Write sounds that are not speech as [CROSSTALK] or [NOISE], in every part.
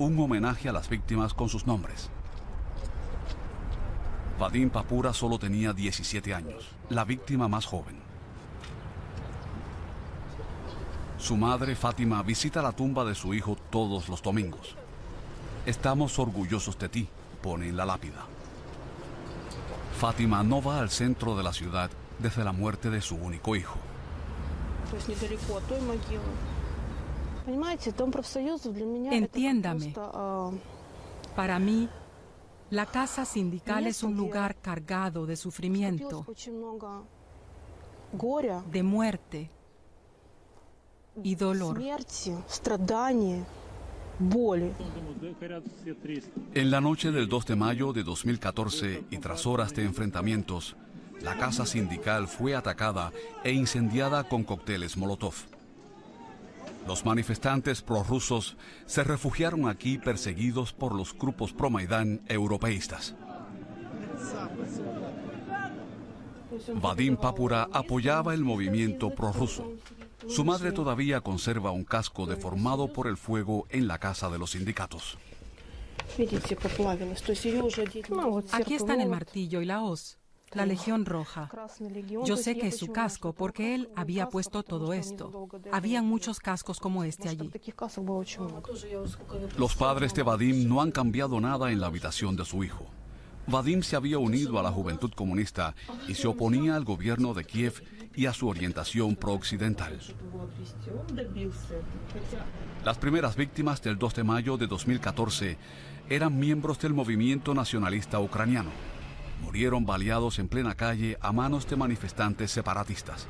un homenaje a las víctimas con sus nombres. Vadim Papura solo tenía 17 años, la víctima más joven. Su madre, Fátima, visita la tumba de su hijo todos los domingos. Estamos orgullosos de ti, pone en la lápida. Fátima no va al centro de la ciudad desde la muerte de su único hijo. Entiéndame. Para mí, la casa sindical es un lugar cargado de sufrimiento, de muerte y dolor. En la noche del 2 de mayo de 2014 y tras horas de enfrentamientos, la casa sindical fue atacada e incendiada con cócteles Molotov. Los manifestantes prorrusos se refugiaron aquí perseguidos por los grupos pro-Maidán europeístas. Vadim Papura apoyaba el movimiento prorruso. Su madre todavía conserva un casco deformado por el fuego en la casa de los sindicatos. Aquí están el martillo y la hoz, la Legión Roja. Yo sé que es su casco porque él había puesto todo esto. Habían muchos cascos como este allí. Los padres de Vadim no han cambiado nada en la habitación de su hijo. Vadim se había unido a la juventud comunista y se oponía al gobierno de Kiev y a su orientación pro-occidental. Las primeras víctimas del 2 de mayo de 2014 eran miembros del movimiento nacionalista ucraniano. Murieron baleados en plena calle a manos de manifestantes separatistas.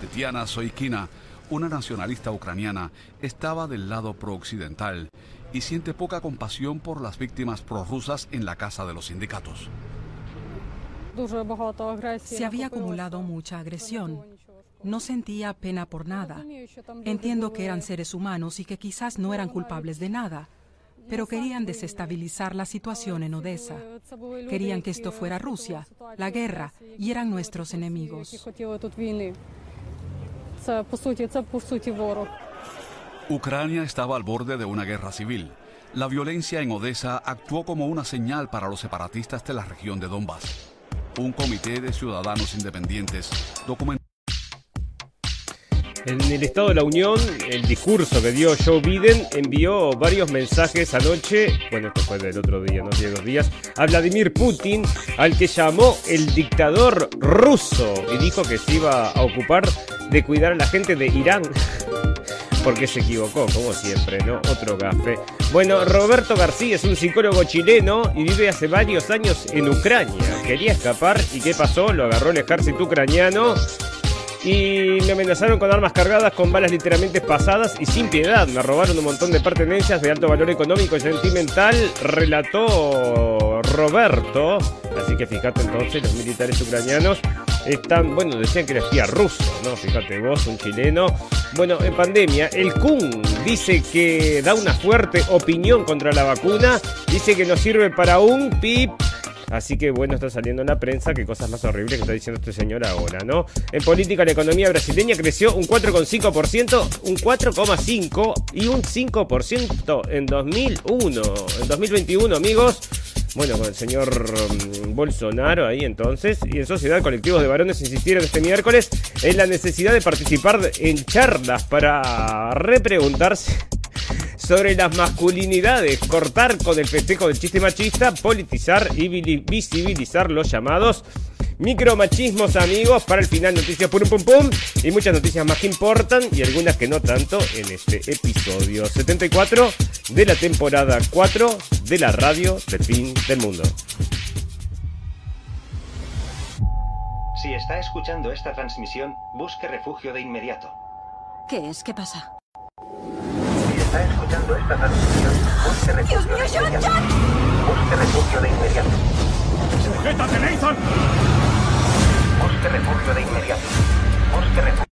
Tetiana Soikina, una nacionalista ucraniana, estaba del lado pro-occidental y siente poca compasión por las víctimas prorrusas en la casa de los sindicatos. Se había acumulado mucha agresión. No sentía pena por nada. Entiendo que eran seres humanos y que quizás no eran culpables de nada, pero querían desestabilizar la situación en Odessa. Querían que esto fuera Rusia, la guerra, y eran nuestros enemigos. Ucrania estaba al borde de una guerra civil. La violencia en Odessa actuó como una señal para los separatistas de la región de Donbass. Un comité de ciudadanos independientes documentó. En el Estado de la Unión, el discurso que dio Joe Biden envió varios mensajes anoche, bueno, esto fue del otro día, no tiene dos días, a Vladimir Putin, al que llamó el dictador ruso y dijo que se iba a ocupar de cuidar a la gente de Irán. [LAUGHS] Porque se equivocó, como siempre, ¿no? Otro gafe. Bueno, Roberto García es un psicólogo chileno y vive hace varios años en Ucrania. Quería escapar y ¿qué pasó? Lo agarró el ejército ucraniano y me amenazaron con armas cargadas con balas literalmente pasadas y sin piedad. Me robaron un montón de pertenencias de alto valor económico y sentimental, relató Roberto. Así que fíjate entonces, los militares ucranianos están, bueno, decían que era espía ruso, ¿no? Fíjate vos, un chileno. Bueno, en pandemia, el Kun dice que da una fuerte opinión contra la vacuna, dice que no sirve para un pip. Así que bueno, está saliendo en la prensa qué cosas más horribles que está diciendo este señor ahora, ¿no? En política, la economía brasileña creció un 4,5%, un 4,5% y un 5% en 2001. En 2021, amigos. Bueno, con el señor um, Bolsonaro ahí entonces, y en Sociedad Colectivos de Varones insistieron este miércoles en la necesidad de participar en charlas para repreguntarse sobre las masculinidades, cortar con el festejo del chiste machista, politizar y visibilizar los llamados micromachismos, amigos. Para el final, noticias pum pum pum y muchas noticias más que importan y algunas que no tanto en este episodio 74 de la temporada 4 de la radio del fin del mundo. Si está escuchando esta transmisión, busque refugio de inmediato. ¿Qué es? ¿Qué pasa? Está escuchando esta transmisión, busque refugio ¡Dios mío, de John, inmediato. John! Busque refugio de inmediato. ¡Sujétate, Nathan! Busque refugio de inmediato. Busque refugio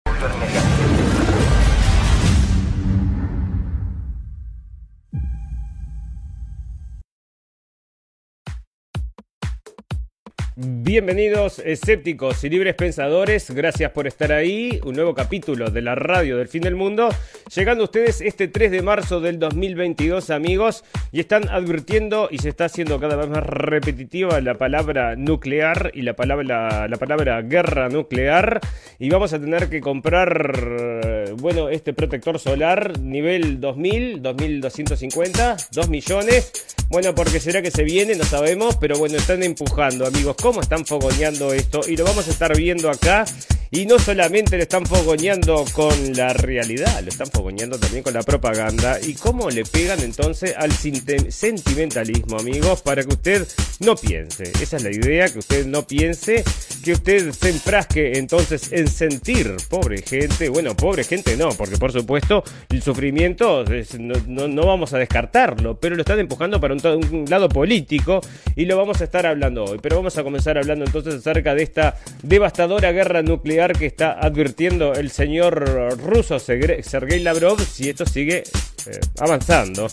Bienvenidos escépticos y libres pensadores, gracias por estar ahí, un nuevo capítulo de la radio del fin del mundo, llegando ustedes este 3 de marzo del 2022 amigos, y están advirtiendo y se está haciendo cada vez más repetitiva la palabra nuclear y la palabra, la palabra guerra nuclear, y vamos a tener que comprar, bueno, este protector solar nivel 2000, 2250, 2 millones, bueno, porque será que se viene, no sabemos, pero bueno, están empujando amigos. Cómo están fogoneando esto y lo vamos a estar viendo acá. Y no solamente lo están fogoneando con la realidad, lo están fogoneando también con la propaganda. Y cómo le pegan entonces al sentimentalismo, amigos, para que usted no piense. Esa es la idea, que usted no piense, que usted se enfrasque entonces en sentir, pobre gente. Bueno, pobre gente no, porque por supuesto el sufrimiento no, vamos a descartarlo, pero lo están empujando para un, un lado político y lo vamos a estar hablando hoy. Pero vamos a comenzar hablando entonces acerca de esta devastadora guerra nuclear que está advirtiendo el señor ruso Sergei Lavrov si esto sigue eh, avanzando.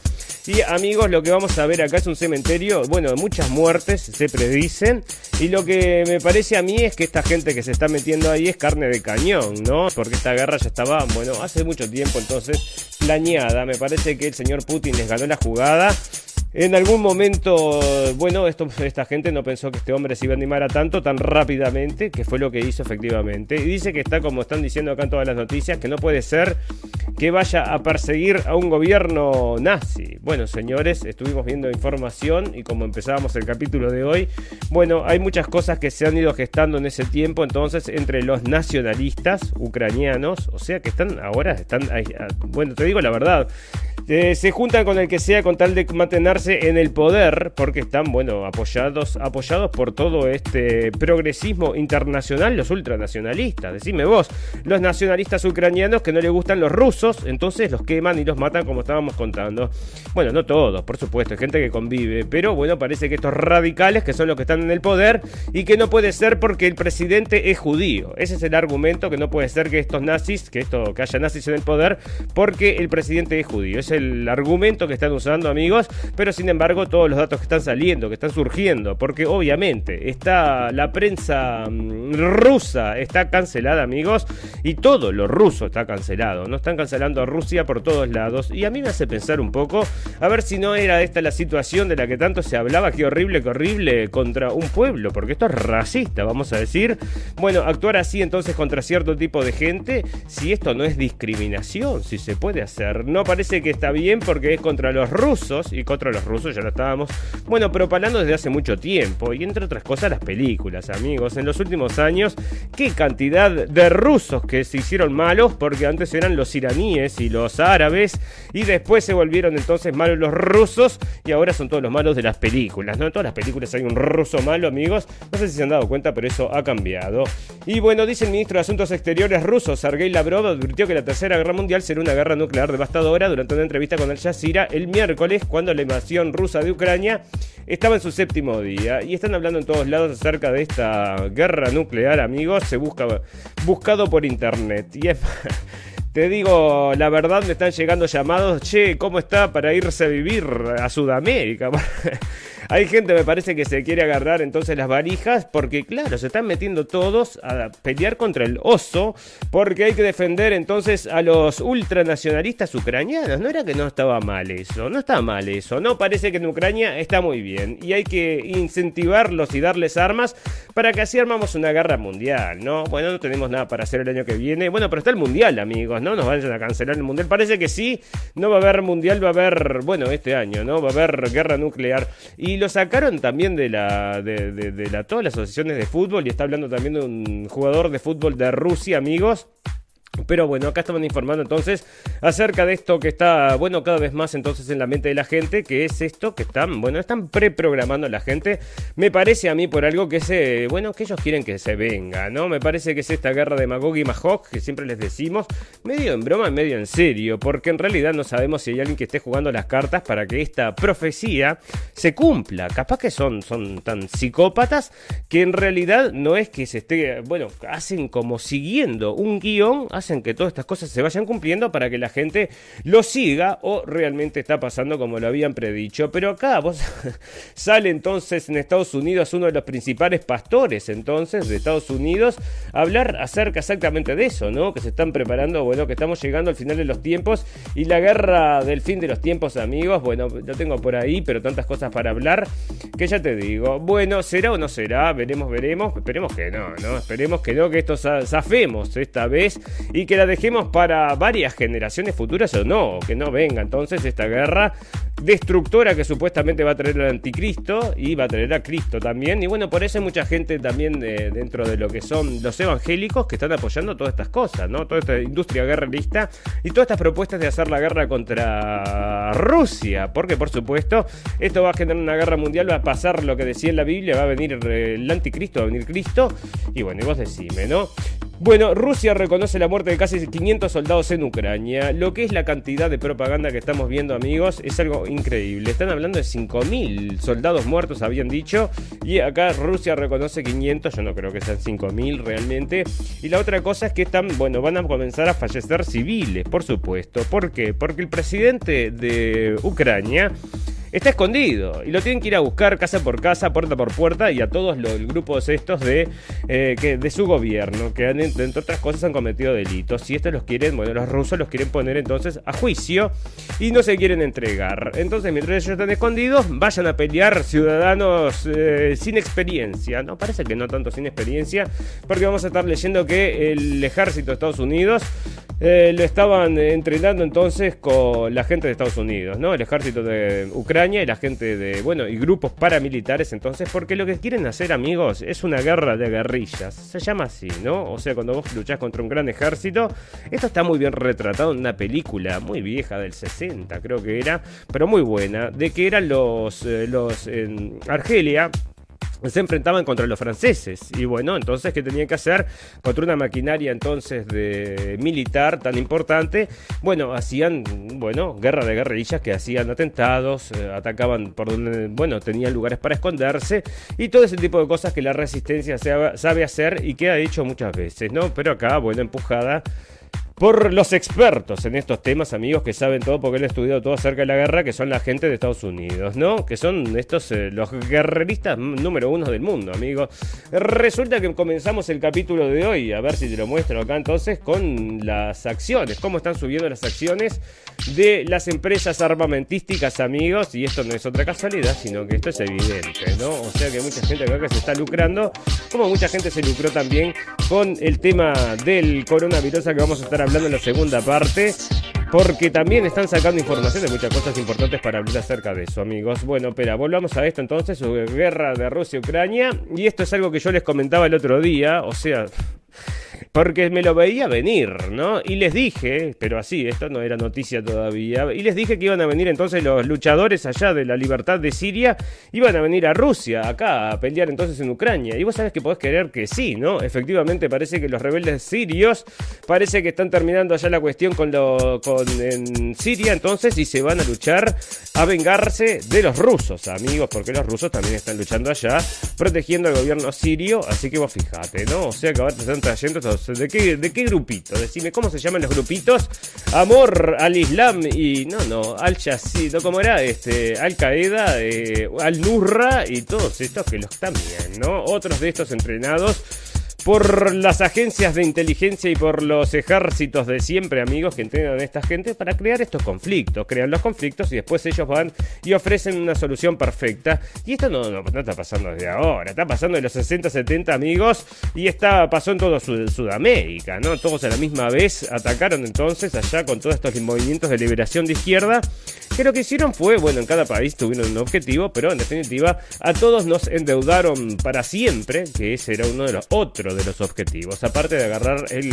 Y amigos, lo que vamos a ver acá es un cementerio, bueno, muchas muertes se predicen. Y lo que me parece a mí es que esta gente que se está metiendo ahí es carne de cañón, ¿no? Porque esta guerra ya estaba, bueno, hace mucho tiempo entonces planeada. Me parece que el señor Putin les ganó la jugada. En algún momento, bueno, esta gente no pensó que este hombre se iba a animar a tanto tan rápidamente, que fue lo que hizo efectivamente. Y dice que está, como están diciendo acá en todas las noticias, que no puede ser que vaya a perseguir a un gobierno nazi. Bueno, señores, estuvimos viendo información y como empezábamos el capítulo de hoy, bueno, hay muchas cosas que se han ido gestando en ese tiempo, entonces, entre los nacionalistas ucranianos, o sea que están ahora, están, bueno, te digo la verdad, eh, se juntan con el que sea con tal de mantenerse en el poder, porque están, bueno, apoyados, apoyados por todo este progresismo internacional, los ultranacionalistas. Decime vos, los nacionalistas ucranianos que no les gustan los rusos, entonces los queman y los matan como estábamos contando. Bueno, no todos, por supuesto, hay gente que convive, pero bueno, parece que estos radicales, que son los que están en el poder, y que no puede ser porque el presidente es judío. Ese es el argumento, que no puede ser que estos nazis, que esto, que haya nazis en el poder, porque el presidente es judío. Ese el argumento que están usando amigos, pero sin embargo todos los datos que están saliendo, que están surgiendo, porque obviamente está la prensa mm, rusa está cancelada amigos y todo lo ruso está cancelado, no están cancelando a Rusia por todos lados. Y a mí me hace pensar un poco a ver si no era esta la situación de la que tanto se hablaba, que horrible, que horrible contra un pueblo, porque esto es racista, vamos a decir. Bueno, actuar así entonces contra cierto tipo de gente, si esto no es discriminación, si se puede hacer, no parece que está bien porque es contra los rusos, y contra los rusos ya lo estábamos, bueno, propalando desde hace mucho tiempo, y entre otras cosas las películas, amigos. En los últimos años, qué cantidad de rusos que se hicieron malos, porque antes eran los iraníes y los árabes, y después se volvieron entonces malos los rusos, y ahora son todos los malos de las películas, ¿no? En todas las películas hay un ruso malo, amigos. No sé si se han dado cuenta, pero eso ha cambiado. Y bueno, dice el ministro de Asuntos Exteriores ruso, Sergei Lavrov, advirtió que la Tercera Guerra Mundial será una guerra nuclear devastadora durante una entrevista con el Jazeera el miércoles cuando la rusa de Ucrania estaba en su séptimo día y están hablando en todos lados acerca de esta guerra nuclear, amigos, se busca buscado por internet y [LAUGHS] Te digo, la verdad me están llegando llamados, che, ¿cómo está para irse a vivir a Sudamérica? [LAUGHS] Hay gente, me parece, que se quiere agarrar entonces las varijas porque, claro, se están metiendo todos a pelear contra el oso porque hay que defender entonces a los ultranacionalistas ucranianos. No era que no estaba mal eso, no está mal eso. No, parece que en Ucrania está muy bien y hay que incentivarlos y darles armas para que así armamos una guerra mundial, ¿no? Bueno, no tenemos nada para hacer el año que viene. Bueno, pero está el mundial, amigos, ¿no? Nos vayan a cancelar el mundial. Parece que sí, no va a haber mundial, va a haber, bueno, este año, ¿no? Va a haber guerra nuclear. Y lo sacaron también de la de, de la, todas las asociaciones de fútbol y está hablando también de un jugador de fútbol de Rusia, amigos pero bueno, acá estaban informando entonces acerca de esto que está, bueno, cada vez más entonces en la mente de la gente, que es esto que están, bueno, están preprogramando la gente. Me parece a mí por algo que se, bueno, que ellos quieren que se venga, ¿no? Me parece que es esta guerra de Magog y Mahog que siempre les decimos, medio en broma, medio en serio, porque en realidad no sabemos si hay alguien que esté jugando las cartas para que esta profecía se cumpla. Capaz que son, son tan psicópatas que en realidad no es que se esté, bueno, hacen como siguiendo un guion, que todas estas cosas se vayan cumpliendo para que la gente lo siga o realmente está pasando como lo habían predicho. Pero acá vos [LAUGHS] sale entonces en Estados Unidos uno de los principales pastores entonces de Estados Unidos a hablar acerca exactamente de eso, ¿no? Que se están preparando, bueno, que estamos llegando al final de los tiempos y la guerra del fin de los tiempos, amigos, bueno, lo tengo por ahí, pero tantas cosas para hablar que ya te digo, bueno, será o no será, veremos, veremos, esperemos que no, ¿no? Esperemos que no, que esto zafemos esta vez y que la dejemos para varias generaciones futuras o no, que no venga entonces esta guerra destructora que supuestamente va a traer al anticristo y va a traer a Cristo también. Y bueno, por eso hay mucha gente también dentro de lo que son los evangélicos que están apoyando todas estas cosas, ¿no? Toda esta industria guerrerista y todas estas propuestas de hacer la guerra contra Rusia. Porque por supuesto, esto va a generar una guerra mundial, va a pasar lo que decía en la Biblia, va a venir el anticristo, va a venir Cristo. Y bueno, y vos decime, ¿no? Bueno, Rusia reconoce la muerte de casi 500 soldados en Ucrania. Lo que es la cantidad de propaganda que estamos viendo, amigos, es algo increíble. Están hablando de 5.000 soldados muertos, habían dicho. Y acá Rusia reconoce 500. Yo no creo que sean 5.000 realmente. Y la otra cosa es que están, bueno, van a comenzar a fallecer civiles, por supuesto. ¿Por qué? Porque el presidente de Ucrania está escondido y lo tienen que ir a buscar casa por casa, puerta por puerta y a todos los grupos estos de, eh, que, de su gobierno, que han, entre otras cosas han cometido delitos. Y estos los quieren, bueno, los rusos los quieren poner entonces a juicio y no se quieren entregar. Entonces, mientras ellos están escondidos, vayan a pelear ciudadanos eh, sin experiencia. No, parece que no tanto sin experiencia, porque vamos a estar leyendo que el ejército de Estados Unidos eh, lo estaban entrenando entonces con la gente de Estados Unidos, ¿no? El ejército de Ucrania y la gente de, bueno, y grupos paramilitares entonces, porque lo que quieren hacer, amigos, es una guerra de guerrillas. Se llama así, ¿no? O sea, cuando vos luchás contra un gran ejército, esto está muy bien retratado en una película muy vieja del 60, creo que era, pero muy buena, de que eran los, eh, los en Argelia, se enfrentaban contra los franceses y bueno, entonces ¿qué tenían que hacer contra una maquinaria entonces de militar tan importante? Bueno, hacían, bueno, guerra de guerrillas que hacían atentados, eh, atacaban por donde, bueno, tenían lugares para esconderse y todo ese tipo de cosas que la resistencia sabe hacer y que ha hecho muchas veces, ¿no? Pero acá, bueno, empujada por los expertos en estos temas, amigos que saben todo porque han estudiado todo acerca de la guerra, que son la gente de Estados Unidos, ¿no? Que son estos eh, los guerreristas número uno del mundo, amigos. Resulta que comenzamos el capítulo de hoy, a ver si te lo muestro acá entonces, con las acciones, cómo están subiendo las acciones de las empresas armamentísticas, amigos, y esto no es otra casualidad, sino que esto es evidente, ¿no? O sea que mucha gente acá que se está lucrando, como mucha gente se lucró también con el tema del coronavirus que vamos a estar hablando en la segunda parte. Porque también están sacando información de muchas cosas importantes para hablar acerca de eso, amigos. Bueno, pero volvamos a esto entonces, guerra de Rusia-Ucrania. Y esto es algo que yo les comentaba el otro día, o sea, porque me lo veía venir, ¿no? Y les dije, pero así, esto no era noticia todavía, y les dije que iban a venir entonces los luchadores allá de la libertad de Siria, iban a venir a Rusia, acá, a pelear entonces en Ucrania. Y vos sabés que podés querer que sí, ¿no? Efectivamente parece que los rebeldes sirios, parece que están terminando allá la cuestión con, lo, con en Siria entonces y se van a luchar a vengarse de los rusos, amigos, porque los rusos también están luchando allá, protegiendo al gobierno sirio, así que vos fijate, ¿no? O sea que ahora te están trayendo estos ¿De qué, ¿De qué grupito? Decime, ¿cómo se llaman los grupitos? Amor al Islam y. No, no, al Chasito, ¿cómo era? Este, Al Qaeda, eh, al Nurra y todos estos que los también, ¿no? Otros de estos entrenados por las agencias de inteligencia y por los ejércitos de siempre, amigos, que entrenan a esta gente para crear estos conflictos. Crean los conflictos y después ellos van y ofrecen una solución perfecta. Y esto no, no, está pasando desde ahora, está pasando de los 60, 70 amigos y está, pasó en todo Sudamérica, ¿no? Todos a la misma vez atacaron entonces allá con todos estos movimientos de liberación de izquierda. Que lo que hicieron fue, bueno, en cada país tuvieron un objetivo, pero en definitiva a todos nos endeudaron para siempre, que ese era uno de los otros de los objetivos, aparte de agarrar el,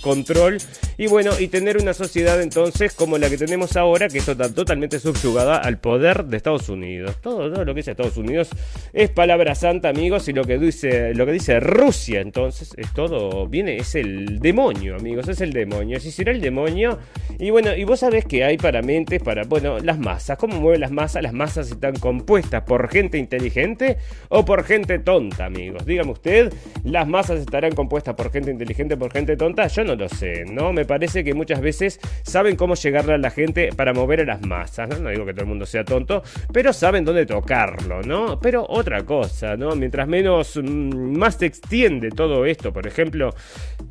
control y bueno, y tener una sociedad entonces como la que tenemos ahora, que está totalmente subyugada al poder de Estados Unidos. Todo, lo que dice Estados Unidos es palabra santa, amigos, y lo que dice, lo que dice Rusia entonces es todo, viene, es el demonio, amigos, es el demonio. Si será el demonio, y bueno, y vos sabés que hay para mentes, para, bueno, las masas, ¿cómo mueven las masas? Las masas están compuestas por gente inteligente o por gente tonta, amigos. Dígame usted, las masas estarán compuestas por gente inteligente, por gente tonta, yo no lo sé, ¿no? Me parece que muchas veces saben cómo llegarle a la gente para mover a las masas, ¿no? No digo que todo el mundo sea tonto, pero saben dónde tocarlo, ¿no? Pero otra cosa, ¿no? Mientras menos, mm, más se extiende todo esto, por ejemplo,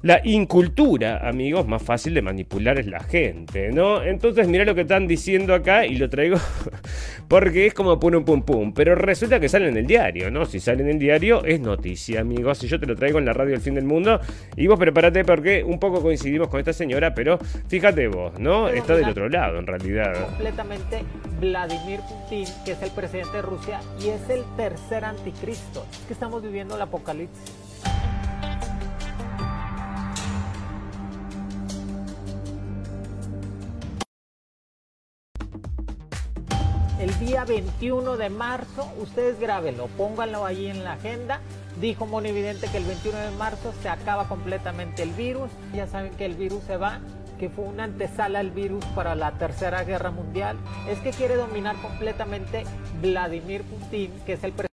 la incultura, amigos, más fácil de manipular es la gente, ¿no? Entonces, mira lo que están diciendo acá y lo traigo [LAUGHS] porque es como pum pum pum, pero resulta que sale en el diario, ¿no? Si sale en el diario es noticia, amigos, y yo te lo traigo la radio del fin del mundo y vos prepárate porque un poco coincidimos con esta señora, pero fíjate vos, ¿no? Está del otro lado en realidad. Completamente Vladimir Putin, que es el presidente de Rusia y es el tercer anticristo. Es que estamos viviendo el apocalipsis. el día 21 de marzo, ustedes grábenlo, pónganlo ahí en la agenda. Dijo Monividente que el 21 de marzo se acaba completamente el virus. Ya saben que el virus se va, que fue una antesala al virus para la Tercera Guerra Mundial. Es que quiere dominar completamente Vladimir Putin, que es el presidente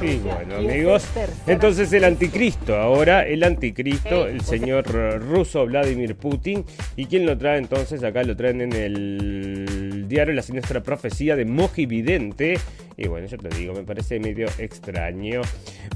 Sí, bueno, amigos. Entonces el anticristo, ahora el anticristo, el señor ruso Vladimir Putin. ¿Y quién lo trae entonces? Acá lo traen en el diario La Siniestra Profecía de Moji Vidente. Y bueno, yo te digo, me parece medio extraño.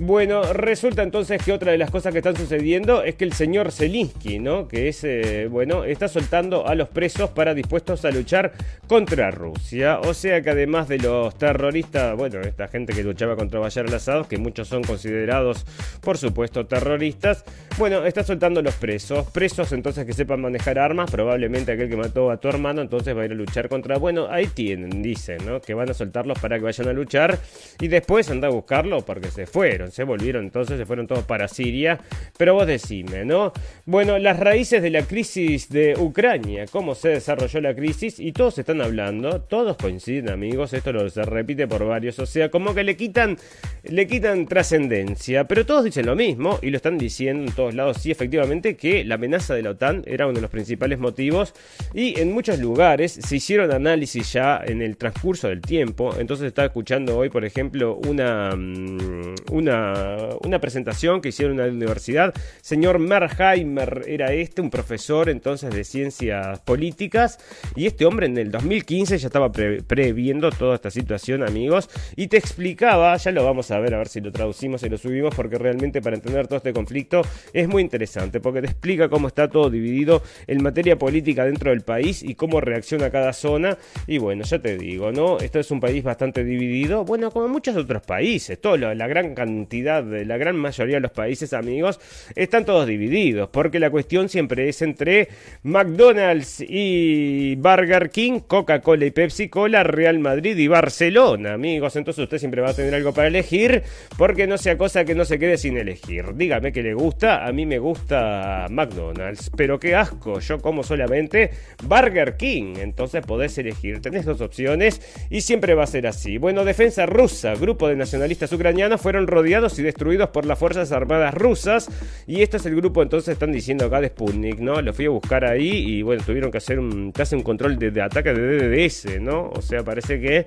Bueno, resulta entonces que otra de las cosas que están sucediendo es que el señor Zelinsky, ¿no? Que es, eh, bueno, está soltando a los presos para dispuestos a luchar contra Rusia. O sea que además de los terroristas, bueno, esta gente que luchaba contra Bayar al-Assad, que muchos son considerados, por supuesto, terroristas, bueno, está soltando a los presos. Presos entonces que sepan manejar armas, probablemente aquel que mató a tu hermano, entonces va a ir a luchar contra... Bueno, ahí tienen, dicen, ¿no? Que van a soltarlos para que vayan a luchar y después anda a buscarlo porque se fueron, se volvieron, entonces se fueron todos para Siria. Pero vos decime, ¿no? Bueno, las raíces de la crisis de Ucrania, cómo se desarrolló la crisis y todos están hablando, todos coinciden amigos, esto lo se repite por varios, o sea, como que le quitan, le quitan trascendencia, pero todos dicen lo mismo y lo están diciendo en todos lados, sí, efectivamente, que la amenaza de la OTAN era uno de los principales motivos y en muchos lugares se hicieron análisis ya en el transcurso del tiempo, entonces está escuchando hoy, por ejemplo, una, mm, una, una presentación que hicieron en la universidad. Señor Merheimer era este, un profesor entonces de ciencias políticas. Y este hombre en el 2015 ya estaba previendo toda esta situación, amigos. Y te explicaba, ya lo vamos a ver, a ver si lo traducimos y lo subimos, porque realmente para entender todo este conflicto es muy interesante, porque te explica cómo está todo dividido en materia política dentro del país y cómo reacciona cada zona. Y bueno, ya te digo, ¿no? Esto es un país bastante dividido. Bueno, como muchos otros países, todo la gran cantidad, de la gran mayoría de los países amigos, están todos divididos, porque la cuestión siempre es entre McDonald's y Burger King, Coca-Cola y Pepsi Cola, Real Madrid y Barcelona, amigos, entonces usted siempre va a tener algo para elegir, porque no sea cosa que no se quede sin elegir. Dígame que le gusta, a mí me gusta McDonald's, pero qué asco, yo como solamente Burger King, entonces podés elegir, tenés dos opciones y siempre va a ser así. Bueno, defensa rusa, grupo de nacionalistas ucranianos fueron rodeados y destruidos por las Fuerzas Armadas rusas. Y este es el grupo, entonces están diciendo acá de Sputnik, ¿no? Lo fui a buscar ahí y bueno, tuvieron que hacer un, casi un control de, de ataque de DDS, ¿no? O sea, parece que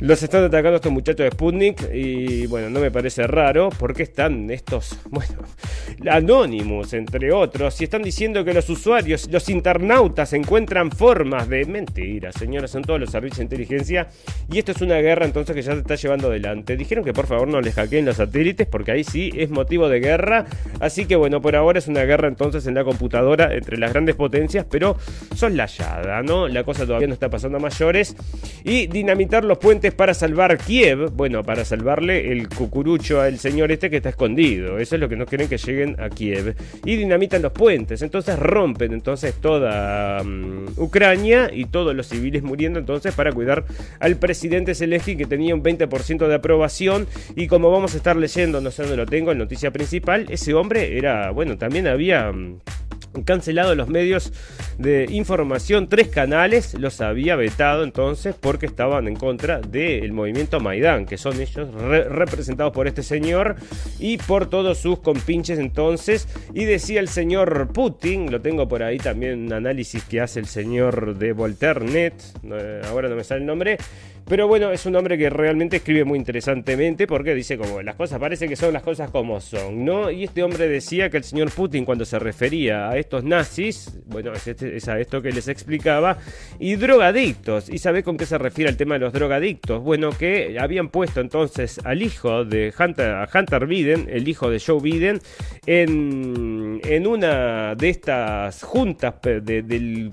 los están atacando estos muchachos de Sputnik y bueno, no me parece raro porque están estos, [LAUGHS] bueno, anónimos entre otros y están diciendo que los usuarios, los internautas encuentran formas de mentira, señoras, son todos los servicios de inteligencia y esto es una guerra entonces que ya se está llevando adelante. Dijeron que por favor no les hackeen los satélites porque ahí sí es motivo de guerra, así que bueno, por ahora es una guerra entonces en la computadora entre las grandes potencias, pero soslayada, ¿no? La cosa todavía no está pasando a mayores y dinamitar los puentes para salvar Kiev, bueno, para salvarle el cucurucho al señor este que está escondido. Eso es lo que no quieren que lleguen a Kiev. Y dinamitan los puentes, entonces rompen entonces toda mm, Ucrania y todos los civiles muriendo entonces para cuidar al presidente Zelensky que tenía un 20% de aprobación y como vamos a estar leyendo, no sé dónde lo tengo, en noticia principal, ese hombre era, bueno, también había... Mm, cancelado los medios de información, tres canales los había vetado entonces porque estaban en contra del movimiento Maidán, que son ellos representados por este señor y por todos sus compinches entonces. Y decía el señor Putin, lo tengo por ahí también un análisis que hace el señor de Volternet, ahora no me sale el nombre pero bueno, es un hombre que realmente escribe muy interesantemente porque dice como las cosas parece que son las cosas como son, ¿no? Y este hombre decía que el señor Putin cuando se refería a estos nazis, bueno, es, este, a esto que les explicaba, y drogadictos. ¿Y sabe con qué se refiere al tema de los drogadictos? Bueno, que habían puesto entonces al hijo de Hunter, Hunter Biden, el hijo de Joe Biden, en, en una de estas juntas del,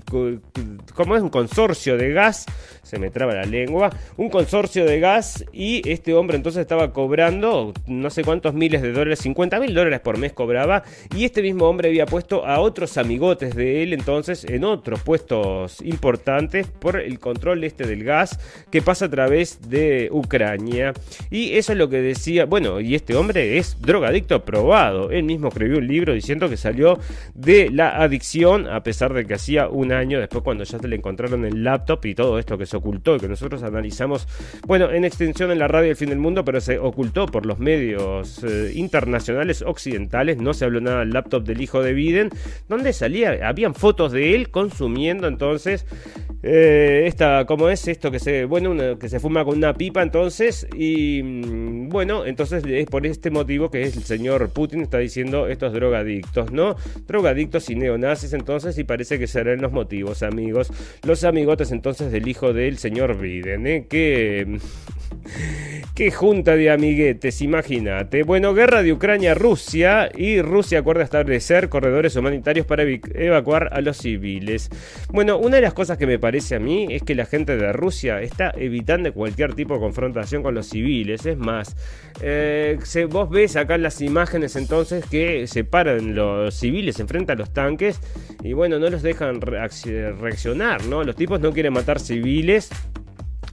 como es un consorcio de gas, se me traba la lengua, un consorcio de gas y este hombre entonces estaba cobrando no sé cuántos miles de dólares, 50 mil dólares por mes cobraba y este mismo hombre había puesto a otros amigotes de él entonces en otros puestos importantes por el control este del gas que pasa a través de Ucrania. Y eso es lo que decía, bueno, y este hombre es drogadicto probado, él mismo escribió un libro diciendo que salió de la adicción a pesar de que hacía un año después cuando ya se le encontraron el laptop y todo esto que ocultó y que nosotros analizamos bueno, en extensión en la radio del fin del mundo, pero se ocultó por los medios eh, internacionales occidentales, no se habló nada del laptop del hijo de Biden, donde salía, habían fotos de él consumiendo entonces eh, esta, ¿cómo es esto que se, bueno, que se fuma con una pipa entonces? Y mm, bueno, entonces es por este motivo que el señor Putin está diciendo estos drogadictos, ¿no? Drogadictos y neonazis entonces y parece que serán los motivos, amigos. Los amigotes entonces del hijo del señor Biden, ¿eh? Que... [LAUGHS] Qué junta de amiguetes, imagínate. Bueno, guerra de Ucrania-Rusia y Rusia acuerda establecer corredores humanitarios para evacuar a los civiles. Bueno, una de las cosas que me parece a mí es que la gente de Rusia está evitando cualquier tipo de confrontación con los civiles. Es más, eh, vos ves acá las imágenes entonces que se paran los civiles enfrente a los tanques y bueno, no los dejan reaccionar, ¿no? Los tipos no quieren matar civiles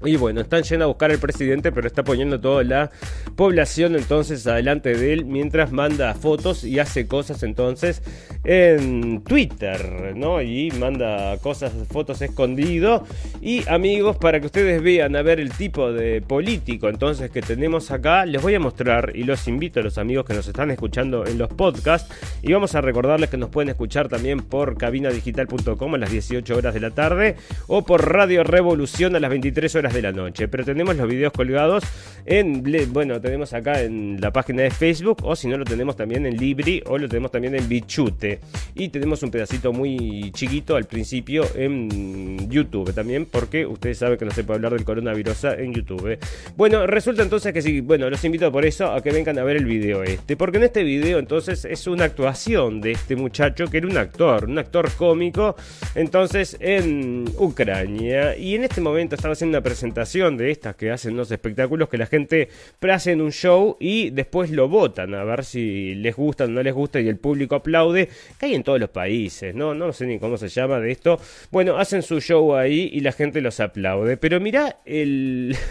y bueno, están yendo a buscar al presidente, pero está poniendo toda la población entonces adelante de él mientras manda fotos y hace cosas entonces en Twitter, ¿no? Y manda cosas, fotos escondido. Y amigos, para que ustedes vean a ver el tipo de político entonces que tenemos acá, les voy a mostrar y los invito a los amigos que nos están escuchando en los podcasts. Y vamos a recordarles que nos pueden escuchar también por cabinadigital.com a las 18 horas de la tarde o por Radio Revolución a las 23 horas de la noche. Pero tenemos los videos colgados en, bueno, tenemos acá en la página de Facebook o si no lo tenemos también en Libri o lo tenemos también en Bichute. Y tenemos un pedacito muy chiquito al principio en YouTube también porque ustedes saben que no se puede hablar del coronavirus en YouTube. Bueno, resulta entonces que sí, bueno, los invito por eso a que vengan a ver el video este. Porque en este video entonces es una actuación de este muchacho que era un actor, un actor cómico, entonces en Ucrania. Y en este momento estaba haciendo una presentación presentación de estas que hacen los espectáculos que la gente hacen un show y después lo votan a ver si les gusta o no les gusta y el público aplaude, que hay en todos los países, ¿no? No sé ni cómo se llama de esto. Bueno, hacen su show ahí y la gente los aplaude, pero mira el... [LAUGHS]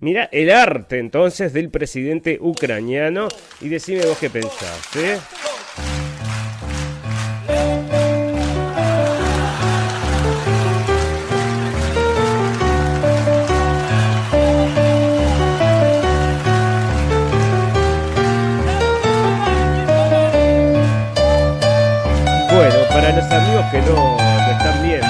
Mira el arte entonces del presidente ucraniano y decime vos qué pensás, ¿eh? Los amigos que no lo están viendo,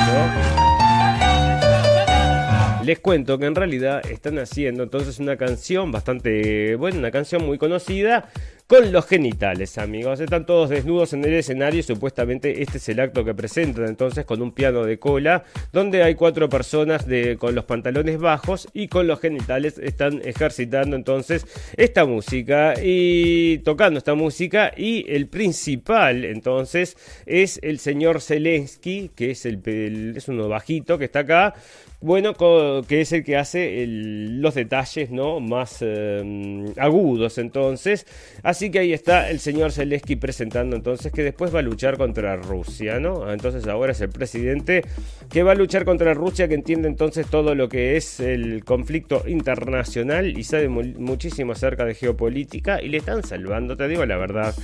les cuento que en realidad están haciendo entonces una canción bastante, bueno, una canción muy conocida con los genitales, amigos. Están todos desnudos en el escenario y supuestamente este es el acto que presentan entonces con un piano de cola, donde hay cuatro personas con los pantalones bajos y con los genitales están ejercitando entonces esta música y tocando esta música y el principal entonces es el señor Zelensky, que es, el, es uno bajito que está acá, bueno, que es el que hace los detalles ¿no? más em, agudos entonces. Así que ahí está el señor Zelensky presentando entonces que después va a luchar contra Rusia, ¿no? Entonces ahora es el presidente que va a luchar contra Rusia, que entiende entonces todo lo que es el conflicto internacional y sabe muchísimo acerca de geopolítica y le están salvando, te digo la verdad.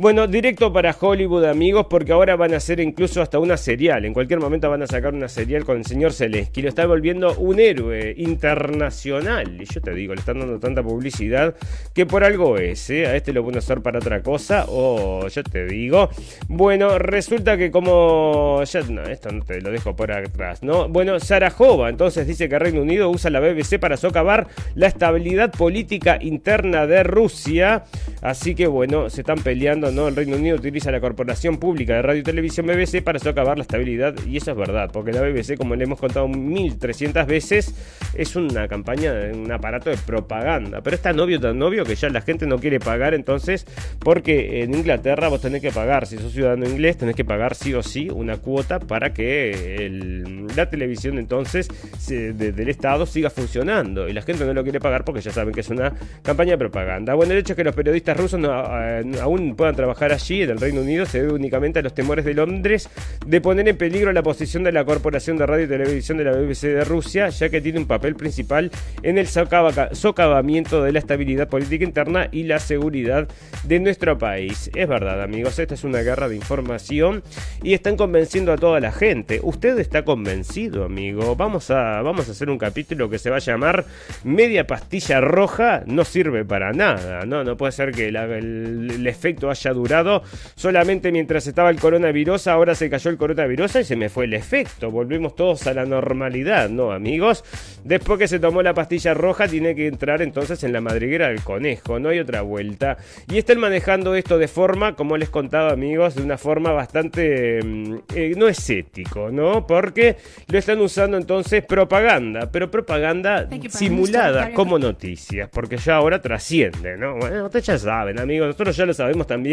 Bueno, directo para Hollywood, amigos, porque ahora van a hacer incluso hasta una serial. En cualquier momento van a sacar una serial con el señor Zelensky. Lo está volviendo un héroe internacional. Y yo te digo, le están dando tanta publicidad que por algo es. ¿eh? A este lo van a usar para otra cosa. O yo te digo. Bueno, resulta que como. Ya, no, esto no te lo dejo por atrás, ¿no? Bueno, Sarajova entonces dice que Reino Unido usa la BBC para socavar la estabilidad política interna de Rusia. Así que bueno, se están peleando el Reino Unido utiliza la Corporación Pública de Radio y Televisión BBC para socavar la estabilidad y eso es verdad, porque la BBC, como le hemos contado 1300 veces, es una campaña, un aparato de propaganda, pero está novio tan novio que ya la gente no quiere pagar entonces, porque en Inglaterra vos tenés que pagar, si sos ciudadano inglés, tenés que pagar sí o sí una cuota para que la televisión entonces del Estado siga funcionando y la gente no lo quiere pagar porque ya saben que es una campaña de propaganda. Bueno, el hecho es que los periodistas rusos no, eh, aún puedan trabajar allí, en el Reino Unido, se debe únicamente a los temores de Londres de poner en peligro la posición de la Corporación de Radio y Televisión de la BBC de Rusia, ya que tiene un papel principal en el socavamiento de la estabilidad política interna y la seguridad de nuestro país. Es verdad, amigos, esta es una guerra de información y están convenciendo a toda la gente. Usted está convencido, amigo. Vamos a, vamos a hacer un capítulo que se va a llamar Media pastilla roja no sirve para nada. No, no puede ser que el efecto haya durado solamente mientras estaba el coronavirus, ahora se cayó el coronavirus y se me fue el efecto. Volvimos todos a la normalidad, ¿no, amigos? Después que se tomó la pastilla roja, tiene que entrar entonces en la madriguera del conejo, no hay otra vuelta. Y están manejando esto de forma, como les contaba, amigos, de una forma bastante. Mm, eh, no es ético, ¿no? Porque lo están usando entonces propaganda, pero propaganda simulada como noticias, porque ya ahora trasciende, ¿no? Bueno, ustedes ya saben, amigos, nosotros ya lo sabemos también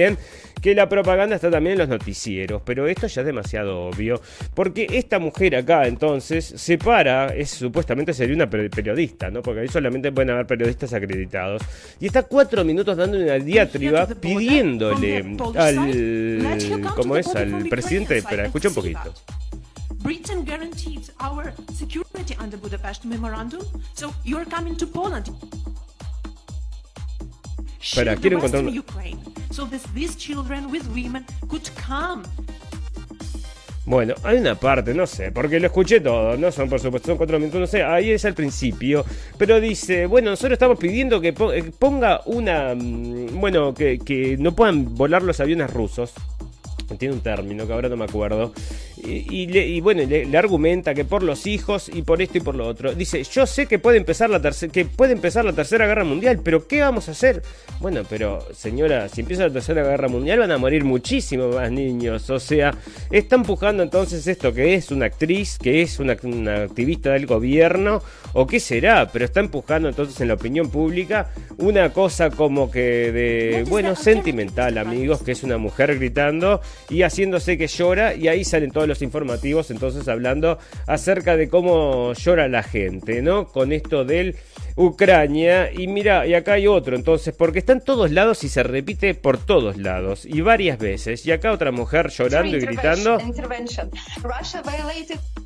que la propaganda está también en los noticieros, pero esto ya es demasiado obvio, porque esta mujer acá entonces se para, es supuestamente sería una periodista, ¿no? Porque ahí solamente pueden haber periodistas acreditados, y está cuatro minutos dando una diatriba pidiéndole al, ¿cómo es? Al presidente, espera, escucha un poquito. Britain guaranteed our security under Budapest Memorandum, so you're coming to Poland. Espera, quiero encontrar Bueno, hay una parte, no sé, porque lo escuché todo, no son por supuesto, son cuatro minutos, no sé, ahí es al principio, pero dice, bueno, nosotros estamos pidiendo que eh, ponga una, mm, bueno, que, que no puedan volar los aviones rusos, tiene un término que ahora no me acuerdo, y, bueno, le, argumenta que por los hijos y por esto y por lo otro. Dice, yo sé que puede empezar la que puede empezar la tercera guerra mundial, pero ¿qué vamos a hacer? Bueno, pero señora, si empieza la tercera guerra mundial van a morir muchísimos más niños. O sea, está empujando entonces esto que es una actriz, que es una, activista del gobierno, o qué será, pero está empujando entonces en la opinión pública una cosa como que de, bueno, sentimental, amigos, que es una mujer gritando y haciéndose que llora y ahí salen todos los informativos, entonces hablando acerca de cómo llora la gente, ¿no? Con esto del Ucrania. Y mira, y acá hay otro, entonces, porque está en todos lados y se repite por todos lados y varias veces. Y acá otra mujer llorando y gritando. [LAUGHS]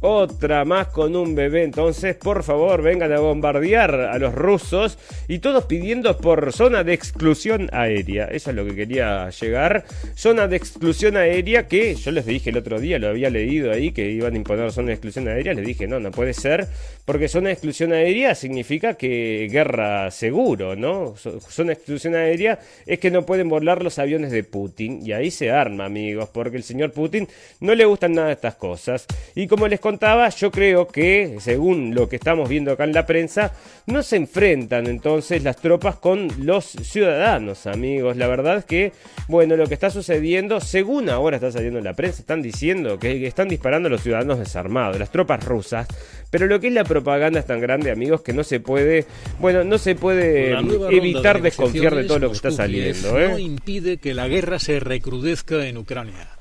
Otra más con un bebé, entonces por favor vengan a bombardear a los rusos y todos pidiendo por zona de exclusión aérea. Eso es lo que quería llegar. Zona de exclusión aérea que yo les dije el otro día, lo había leído ahí, que iban a imponer zona de exclusión aérea. Les dije, no, no puede ser, porque zona de exclusión aérea significa que guerra seguro, ¿no? Zona de exclusión aérea es que no pueden volar los aviones de Putin y ahí se arma, amigos, porque el señor Putin no le gustan nada estas cosas. Y como les contaba, yo creo que, según lo que estamos viendo acá en la prensa, no se enfrentan entonces las tropas con los ciudadanos, amigos. La verdad es que, bueno, lo que está sucediendo, según ahora está saliendo en la prensa, están diciendo que están disparando a los ciudadanos desarmados, las tropas rusas. Pero lo que es la propaganda es tan grande, amigos, que no se puede, bueno, no se puede evitar desconfiar de todo lo que está saliendo. ¿eh? No impide que la guerra se recrudezca en Ucrania.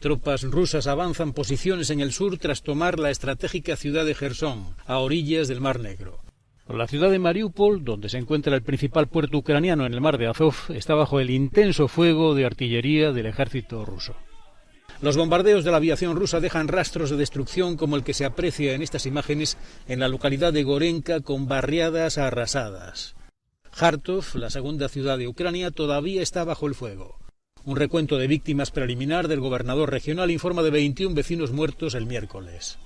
Tropas rusas avanzan posiciones en el sur tras tomar la estratégica ciudad de Gerson, a orillas del Mar Negro. La ciudad de Mariupol, donde se encuentra el principal puerto ucraniano en el mar de Azov, está bajo el intenso fuego de artillería del ejército ruso. Los bombardeos de la aviación rusa dejan rastros de destrucción como el que se aprecia en estas imágenes en la localidad de Gorenka con barriadas arrasadas. Kharkov, la segunda ciudad de Ucrania, todavía está bajo el fuego. Un recuento de víctimas preliminar del gobernador regional informa de 21 vecinos muertos el miércoles.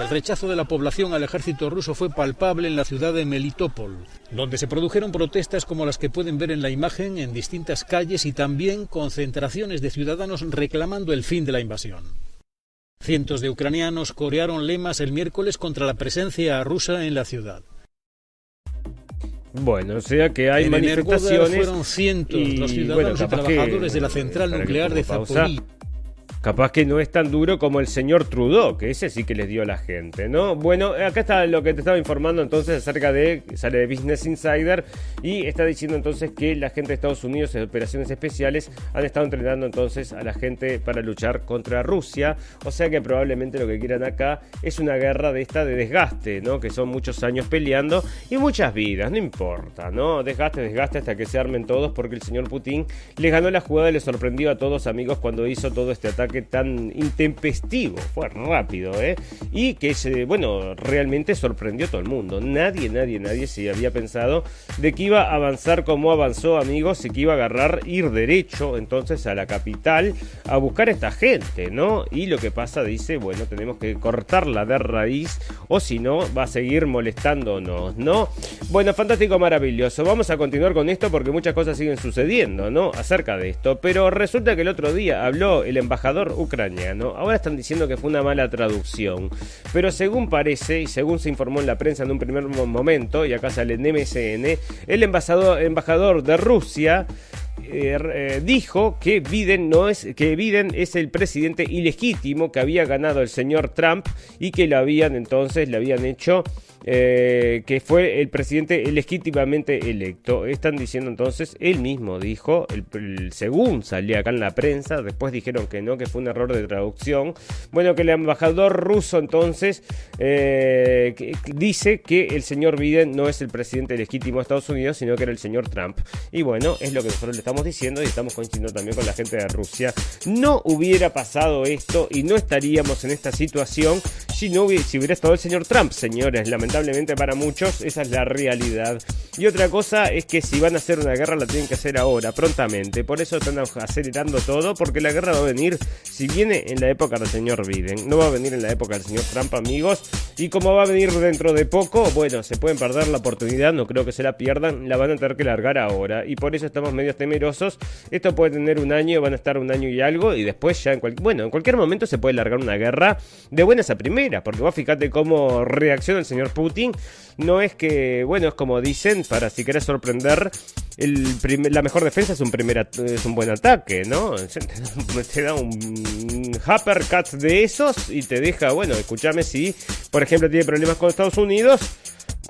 El rechazo de la población al ejército ruso fue palpable en la ciudad de Melitopol, donde se produjeron protestas como las que pueden ver en la imagen en distintas calles y también concentraciones de ciudadanos reclamando el fin de la invasión. Cientos de ucranianos corearon lemas el miércoles contra la presencia rusa en la ciudad. Bueno, o sea que hay manifestaciones. fueron cientos los ciudadanos y trabajadores de la central nuclear de Zaporizhia Capaz que no es tan duro como el señor Trudeau, que ese sí que les dio a la gente, ¿no? Bueno, acá está lo que te estaba informando entonces acerca de, sale de Business Insider y está diciendo entonces que la gente de Estados Unidos en operaciones especiales han estado entrenando entonces a la gente para luchar contra Rusia, o sea que probablemente lo que quieran acá es una guerra de esta de desgaste, ¿no? Que son muchos años peleando y muchas vidas, no importa, ¿no? Desgaste, desgaste hasta que se armen todos porque el señor Putin les ganó la jugada y les sorprendió a todos amigos cuando hizo todo este ataque que tan intempestivo, fue rápido, ¿eh? Y que, bueno, realmente sorprendió a todo el mundo. Nadie, nadie, nadie se había pensado de que iba a avanzar como avanzó, amigos, y que iba a agarrar, ir derecho entonces a la capital a buscar a esta gente, ¿no? Y lo que pasa, dice, bueno, tenemos que cortarla de raíz o si no, va a seguir molestándonos, ¿no? Bueno, fantástico, maravilloso. Vamos a continuar con esto porque muchas cosas siguen sucediendo, ¿no? Acerca de esto. Pero resulta que el otro día habló el embajador ucraniano. Ahora están diciendo que fue una mala traducción. Pero según parece, y según se informó en la prensa en un primer momento, y acá sale en MSN, el embajador, de Rusia eh, eh, dijo que Biden no es que Biden es el presidente ilegítimo que había ganado el señor Trump y que lo habían entonces le habían hecho eh, que fue el presidente legítimamente electo. Están diciendo entonces, él mismo dijo, el, según salía acá en la prensa, después dijeron que no, que fue un error de traducción. Bueno, que el embajador ruso entonces eh, dice que el señor Biden no es el presidente legítimo de Estados Unidos, sino que era el señor Trump. Y bueno, es lo que nosotros le estamos diciendo y estamos coincidiendo también con la gente de Rusia. No hubiera pasado esto y no estaríamos en esta situación si no hubiera, si hubiera estado el señor Trump, señores. Lamentablemente lamentablemente para muchos esa es la realidad. Y otra cosa es que si van a hacer una guerra la tienen que hacer ahora, prontamente. Por eso están acelerando todo, porque la guerra va a venir, si viene en la época del señor Biden, no va a venir en la época del señor Trump, amigos. Y como va a venir dentro de poco, bueno, se pueden perder la oportunidad, no creo que se la pierdan, la van a tener que largar ahora. Y por eso estamos medio temerosos. Esto puede tener un año, van a estar un año y algo, y después ya en cualquier, bueno, en cualquier momento se puede largar una guerra de buenas a primeras, porque vos fíjate cómo reacciona el señor Putin, no es que, bueno, es como dicen, para si querés sorprender, el la mejor defensa es un, primer es un buen ataque, ¿no? [LAUGHS] Te da un uppercut de esos y te deja, bueno, escúchame si, por ejemplo, tiene problemas con Estados Unidos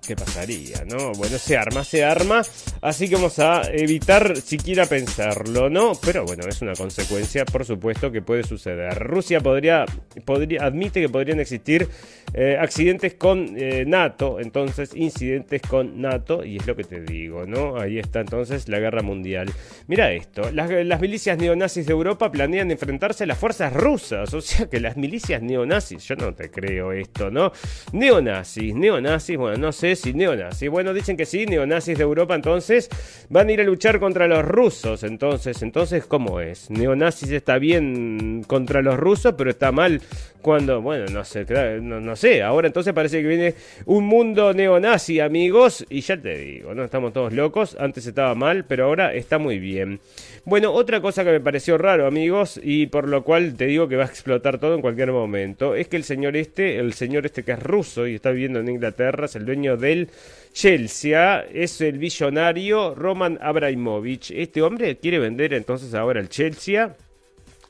¿qué pasaría? ¿No? Bueno, se arma, se arma. Así que vamos a evitar siquiera pensarlo, ¿no? Pero bueno, es una consecuencia, por supuesto, que puede suceder. Rusia podría, podría admite que podrían existir eh, accidentes con eh, NATO, entonces incidentes con NATO, y es lo que te digo, ¿no? Ahí está entonces la guerra mundial. Mira esto, las, las milicias neonazis de Europa planean enfrentarse a las fuerzas rusas, o sea que las milicias neonazis, yo no te creo esto, ¿no? Neonazis, neonazis, bueno, no sé y neonazis. Bueno, dicen que sí, neonazis de Europa entonces van a ir a luchar contra los rusos. Entonces, entonces ¿cómo es? Neonazis está bien contra los rusos, pero está mal cuando, bueno, no sé, no, no sé. Ahora entonces parece que viene un mundo neonazi, amigos. Y ya te digo, no estamos todos locos. Antes estaba mal, pero ahora está muy bien. Bueno, otra cosa que me pareció raro, amigos, y por lo cual te digo que va a explotar todo en cualquier momento, es que el señor este, el señor este que es ruso y está viviendo en Inglaterra, es el dueño del Chelsea, es el billonario Roman Abramovich. Este hombre quiere vender entonces ahora el Chelsea.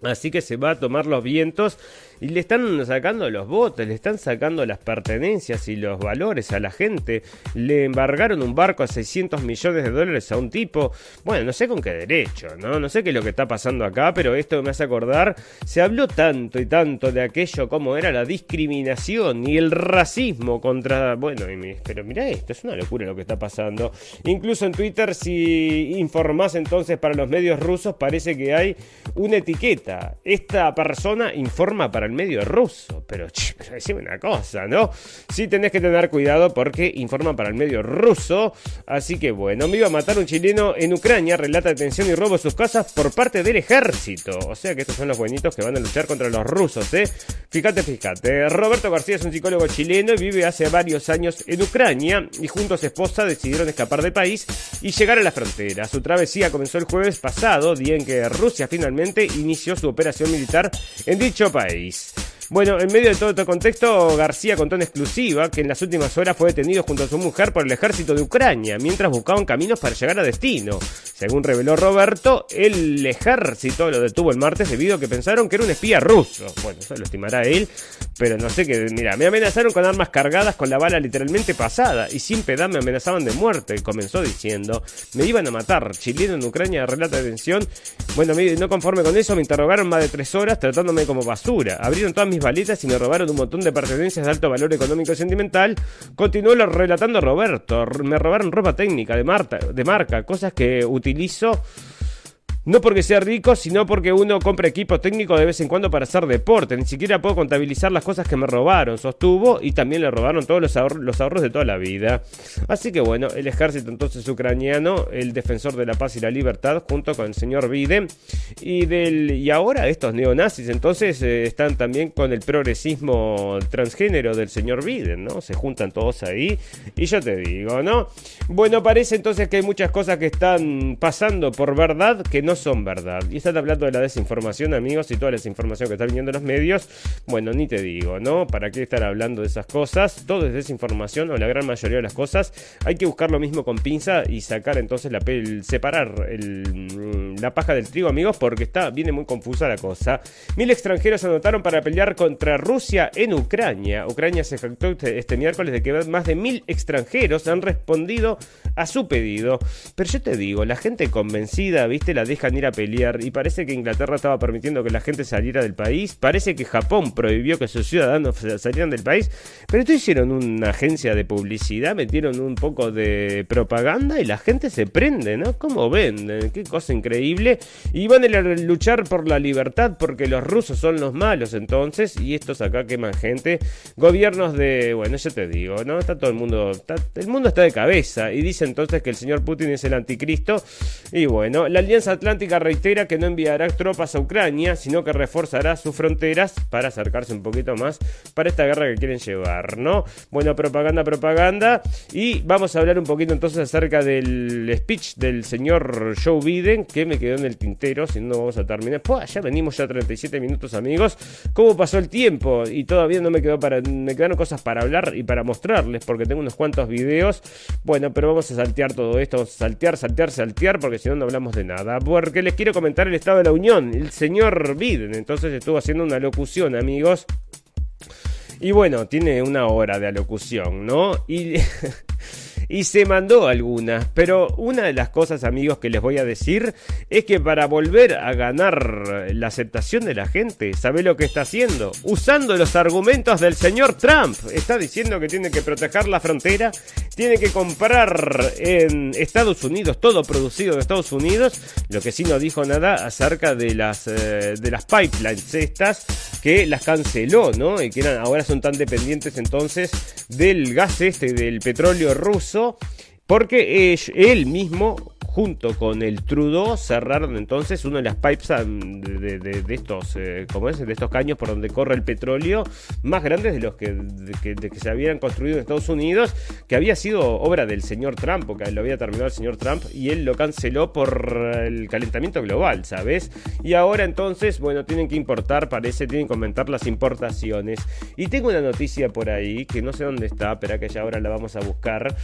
Así que se va a tomar los vientos y le están sacando los botes, le están sacando las pertenencias y los valores a la gente. Le embargaron un barco a 600 millones de dólares a un tipo. Bueno, no sé con qué derecho, ¿no? No sé qué es lo que está pasando acá, pero esto me hace acordar. Se habló tanto y tanto de aquello como era la discriminación y el racismo contra. Bueno, pero mira esto, es una locura lo que está pasando. Incluso en Twitter, si informás entonces para los medios rusos, parece que hay una etiqueta. Esta persona informa para el medio ruso. Pero, ch, decime una cosa, ¿no? Sí tenés que tener cuidado porque informan para el medio ruso. Así que bueno, me iba a matar un chileno en Ucrania, relata detención y robo de sus casas por parte del ejército. O sea que estos son los buenitos que van a luchar contra los rusos, ¿eh? Fíjate, fíjate. Roberto García es un psicólogo chileno y vive hace varios años en Ucrania y junto a su esposa decidieron escapar del país y llegar a la frontera. Su travesía comenzó el jueves pasado, día en que Rusia finalmente inició su operación militar en dicho país. peace. Bueno, en medio de todo este contexto, García contó en exclusiva que en las últimas horas fue detenido junto a su mujer por el ejército de Ucrania, mientras buscaban caminos para llegar a destino. Según reveló Roberto, el ejército lo detuvo el martes debido a que pensaron que era un espía ruso. Bueno, eso lo estimará él, pero no sé qué. Mira, me amenazaron con armas cargadas con la bala literalmente pasada y sin piedad me amenazaban de muerte. Comenzó diciendo, me iban a matar. Chileno en Ucrania relata detención. Bueno, no conforme con eso, me interrogaron más de tres horas tratándome como basura. Abrieron todas mis balitas y me robaron un montón de pertenencias de alto valor económico y sentimental. Continuó relatando Roberto. Me robaron ropa técnica de, marca, de marca, cosas que utilizo no porque sea rico, sino porque uno compra equipo técnico de vez en cuando para hacer deporte. Ni siquiera puedo contabilizar las cosas que me robaron, sostuvo, y también le robaron todos los, los ahorros de toda la vida. Así que bueno, el ejército entonces ucraniano, el defensor de la paz y la libertad, junto con el señor Biden, y, del, y ahora estos neonazis entonces eh, están también con el progresismo transgénero del señor Biden, ¿no? Se juntan todos ahí, y yo te digo, ¿no? Bueno, parece entonces que hay muchas cosas que están pasando por verdad que no son verdad. Y están hablando de la desinformación, amigos, y toda la desinformación que está viniendo en los medios. Bueno, ni te digo, ¿no? ¿Para qué estar hablando de esas cosas? Todo es desinformación, o la gran mayoría de las cosas. Hay que buscar lo mismo con pinza y sacar entonces la pel, separar mm, la paja del trigo, amigos, porque está, viene muy confusa la cosa. Mil extranjeros anotaron para pelear contra Rusia en Ucrania. Ucrania se jactó este, este miércoles de que más de mil extranjeros han respondido a su pedido. Pero yo te digo, la gente convencida, viste, la deja ir a pelear y parece que Inglaterra estaba permitiendo que la gente saliera del país, parece que Japón prohibió que sus ciudadanos salieran del país, pero esto hicieron una agencia de publicidad, metieron un poco de propaganda y la gente se prende, ¿no? ¿Cómo ven? Qué cosa increíble. Y van a luchar por la libertad porque los rusos son los malos entonces y estos acá queman gente. Gobiernos de, bueno, yo te digo, ¿no? Está todo el mundo, el mundo está de cabeza y dice entonces que el señor Putin es el anticristo y bueno, la Alianza Atlántica reitera que no enviará tropas a Ucrania, sino que reforzará sus fronteras para acercarse un poquito más para esta guerra que quieren llevar, ¿no? Bueno, propaganda, propaganda. Y vamos a hablar un poquito entonces acerca del speech del señor Joe Biden, que me quedó en el tintero, si no vamos a terminar. Pues ya venimos ya 37 minutos, amigos. ¿Cómo pasó el tiempo? Y todavía no me quedó para. Me quedaron cosas para hablar y para mostrarles, porque tengo unos cuantos videos. Bueno, pero vamos a saltear todo esto, saltear, saltear, saltear, porque si no, no hablamos de nada porque les quiero comentar el estado de la Unión. El señor Biden entonces estuvo haciendo una locución, amigos. Y bueno, tiene una hora de alocución, ¿no? Y [LAUGHS] y se mandó algunas. Pero una de las cosas, amigos, que les voy a decir es que para volver a ganar la aceptación de la gente, ¿sabe lo que está haciendo? Usando los argumentos del señor Trump. Está diciendo que tiene que proteger la frontera, tiene que comprar en Estados Unidos, todo producido en Estados Unidos. Lo que sí no dijo nada acerca de las, eh, de las pipelines estas que las canceló, ¿no? Y que ahora son tan dependientes entonces del gas este, del petróleo ruso, porque él mismo junto con el Trudeau cerraron entonces una de las pipes de, estos, eh, como es, de estos caños por donde corre el petróleo más grandes de los que, que, se habían construido en Estados Unidos, que había sido obra del señor Trump, porque lo había terminado el señor Trump y él lo canceló por el calentamiento global, ¿sabes? Y ahora entonces, bueno, tienen que importar, parece, tienen que aumentar las importaciones. Y tengo una noticia por ahí, que no sé dónde está, pero que ya ahora la vamos a buscar,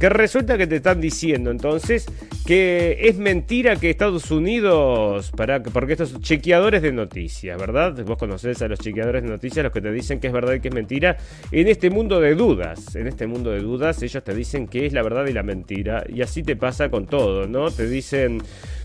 que resulta que te están diciendo entonces que es mentira que Estados Unidos, para, porque estos chequeadores de noticias, ¿verdad? Vos conocés a los chequeadores de noticias, los que te dicen que es verdad y que es mentira. En este mundo de dudas, en este mundo de dudas, ellos te dicen que es la verdad y la mentira. Y así te pasa con todo, ¿no? Te dicen,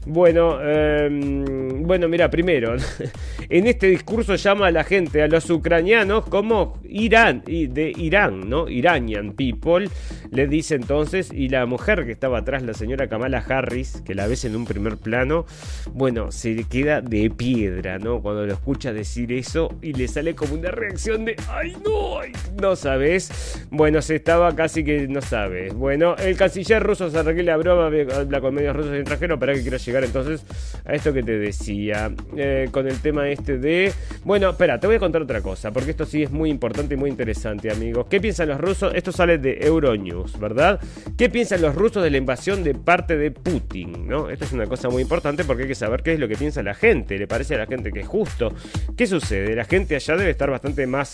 Bueno, em, bueno, mira, primero, [LAUGHS] en este discurso llama a la gente, a los ucranianos, como Irán, de Irán, ¿no? Iranian people, le dice entonces, y la mujer que estaba atrás, la señora Kamala Harris, que la ves en un primer plano, bueno, se queda de piedra, ¿no? Cuando lo escucha decir eso y le sale como una reacción de, ay, no, no sabes. Bueno, se estaba casi que no sabes. Bueno, el canciller ruso Sergei Lavrov habla con medios rusos y extranjeros para que quiera llegar entonces a esto que te decía, eh, con el tema este de... Bueno, espera, te voy a contar otra cosa, porque esto sí es muy importante y muy interesante, amigos. ¿Qué piensan los rusos? Esto sale de Euronews, ¿verdad? ¿Qué piensan los rusos de la invasión de parte de Putin? ¿no? Esto es una cosa muy importante porque hay que saber qué es lo que piensa la gente. ¿Le parece a la gente que es justo? ¿Qué sucede? La gente allá debe estar bastante más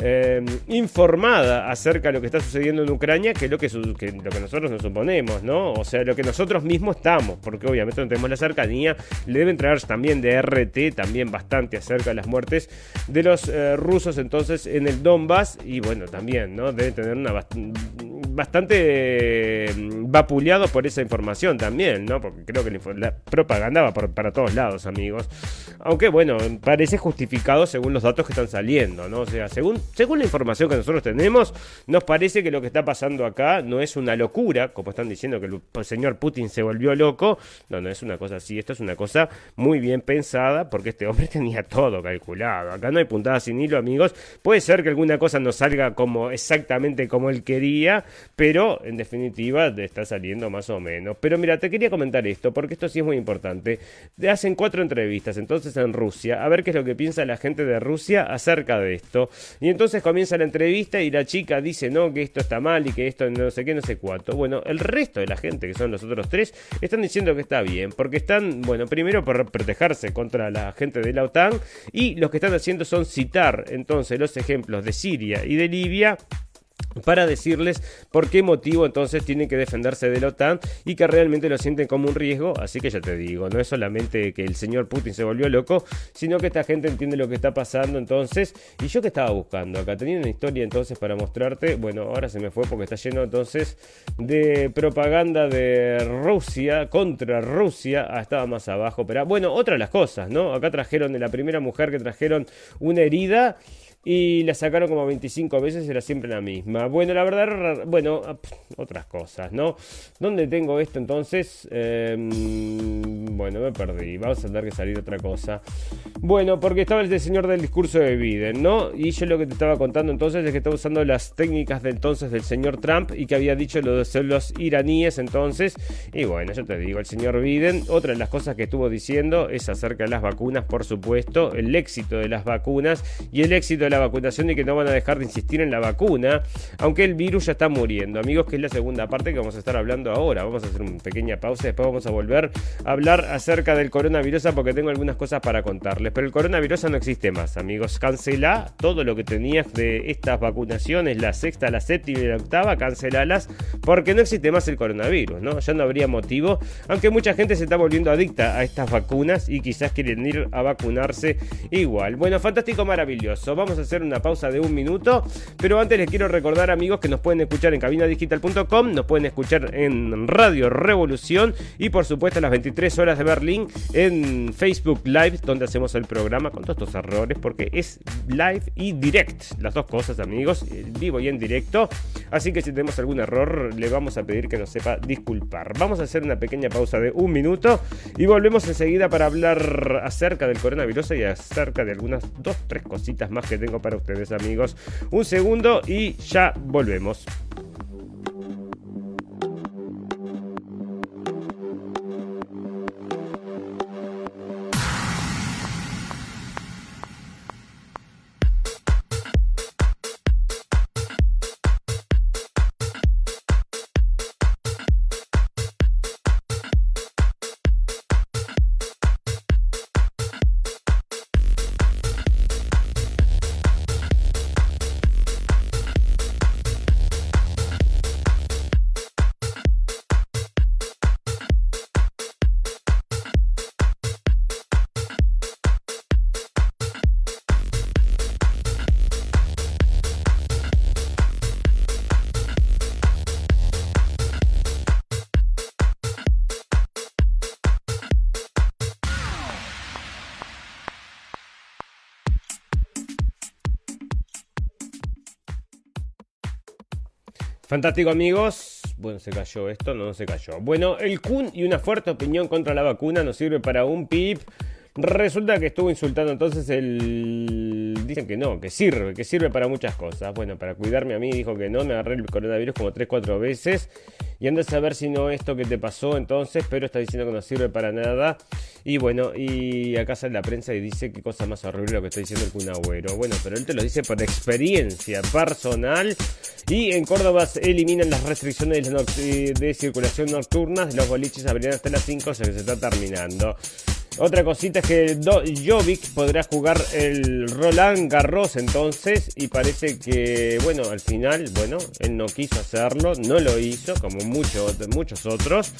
eh, informada acerca de lo que está sucediendo en Ucrania que lo que, lo que nosotros nos suponemos, ¿no? O sea, lo que nosotros mismos estamos, porque obviamente no tenemos la cercanía, le deben traer también de RT, también bastante acerca de las muertes de los eh, rusos entonces en el Donbass, y bueno, también, ¿no? Deben tener una bastante mm, vapuleado por esa información también, ¿no? Porque creo que la, propaganda va para todos lados, amigos. Aunque bueno, parece justificado según los datos que están saliendo, ¿no? O sea, según según la información que nosotros tenemos, nos parece que lo que está pasando acá no es una locura, como están diciendo que el señor Putin se volvió loco. No, no es una cosa así. Esto es una cosa muy bien pensada porque este hombre [LAUGHS] tenía todo calculado. Acá no hay puntada sin hilo, amigos. Puede ser que alguna cosa no salga como exactamente como él quería, pero en definitiva está saliendo más o menos. Pero mira, te quería comentar esto porque esto sí es muy importante. Hacen cuatro entrevistas entonces en Rusia a ver qué es lo que piensa la gente de Rusia acerca de esto. Y entonces comienza la entrevista y la chica dice, no, que esto está mal y que esto no sé qué, no sé cuánto. Bueno, el resto de la gente, que son los otros tres, están diciendo que está bien, porque están, bueno, primero por protegerse contra la gente de la OTAN y lo que están haciendo son citar entonces los ejemplos de Siria y de Libia para decirles por qué motivo entonces tienen que defenderse de la OTAN y que realmente lo sienten como un riesgo. Así que ya te digo, no es solamente que el señor Putin se volvió loco, sino que esta gente entiende lo que está pasando entonces. Y yo que estaba buscando acá, tenía una historia entonces para mostrarte. Bueno, ahora se me fue porque está lleno entonces de propaganda de Rusia contra Rusia. Ah, estaba más abajo, pero bueno, otra de las cosas, ¿no? Acá trajeron de la primera mujer que trajeron una herida y la sacaron como 25 veces, era siempre la misma. Bueno, la verdad, bueno, ah, otras cosas, ¿no? ¿Dónde tengo esto entonces? Em, bueno, me perdí, vamos a tener que salir otra cosa. Bueno, porque estaba el señor del discurso de Biden, ¿no? Y yo lo que te estaba contando entonces es que estaba usando las técnicas de entonces del señor Trump y que había dicho lo de los iraníes entonces. Y bueno, yo te digo, el señor Biden, otra de las cosas que estuvo diciendo es acerca de las vacunas, por supuesto, el éxito de las vacunas y el éxito de la vacunación y que no van a dejar de insistir en la vacuna, aunque el virus ya está muriendo. Amigos, que es la segunda parte que vamos a estar hablando ahora. Vamos a hacer una pequeña pausa, después vamos a volver a hablar acerca del coronavirus porque tengo algunas cosas para contarles. Pero el coronavirus no existe más, amigos. Cancela todo lo que tenías de estas vacunaciones, la sexta, la séptima y la octava, cancelalas porque no existe más el coronavirus, ¿no? Ya no habría motivo, aunque mucha gente se está volviendo adicta a estas vacunas y quizás quieren ir a vacunarse igual. Bueno, fantástico, maravilloso. Vamos a hacer una pausa de un minuto. Pero antes les quiero recordar, amigos, que nos pueden escuchar en cabinadigital.com, nos pueden escuchar en Radio Revolución y, por supuesto, a las 23 horas de Berlín en Facebook Live, donde hacemos el programa con todos estos errores, porque es live y direct. Las dos cosas, amigos, vivo y en directo. Así que si tenemos algún error, le vamos a pedir que nos sepa disculpar. Vamos a hacer una pequeña pausa de un minuto y volvemos enseguida para hablar acerca del coronavirus y acerca de algunas dos, tres cositas más que tengo para ustedes amigos. Un segundo y ya volvemos. Fantástico amigos. Bueno, se cayó esto, no, se cayó. Bueno, el Kun y una fuerte opinión contra la vacuna nos sirve para un pip. Resulta que estuvo insultando entonces el... Dicen que no, que sirve, que sirve para muchas cosas. Bueno, para cuidarme a mí dijo que no, me agarré el coronavirus como 3-4 veces. Y anda a saber si no esto que te pasó entonces, pero está diciendo que no sirve para nada. Y bueno, y acá sale la prensa y dice qué cosa más horrible lo que está diciendo el Kun Agüero. Bueno, pero él te lo dice por experiencia personal. Y en Córdoba se eliminan las restricciones de circulación nocturnas. Los boliches abrirán hasta las 5, o sea que se está terminando. Otra cosita es que Jovic podrá jugar el Roland Garros entonces y parece que, bueno, al final, bueno, él no quiso hacerlo, no lo hizo como muchos muchos otros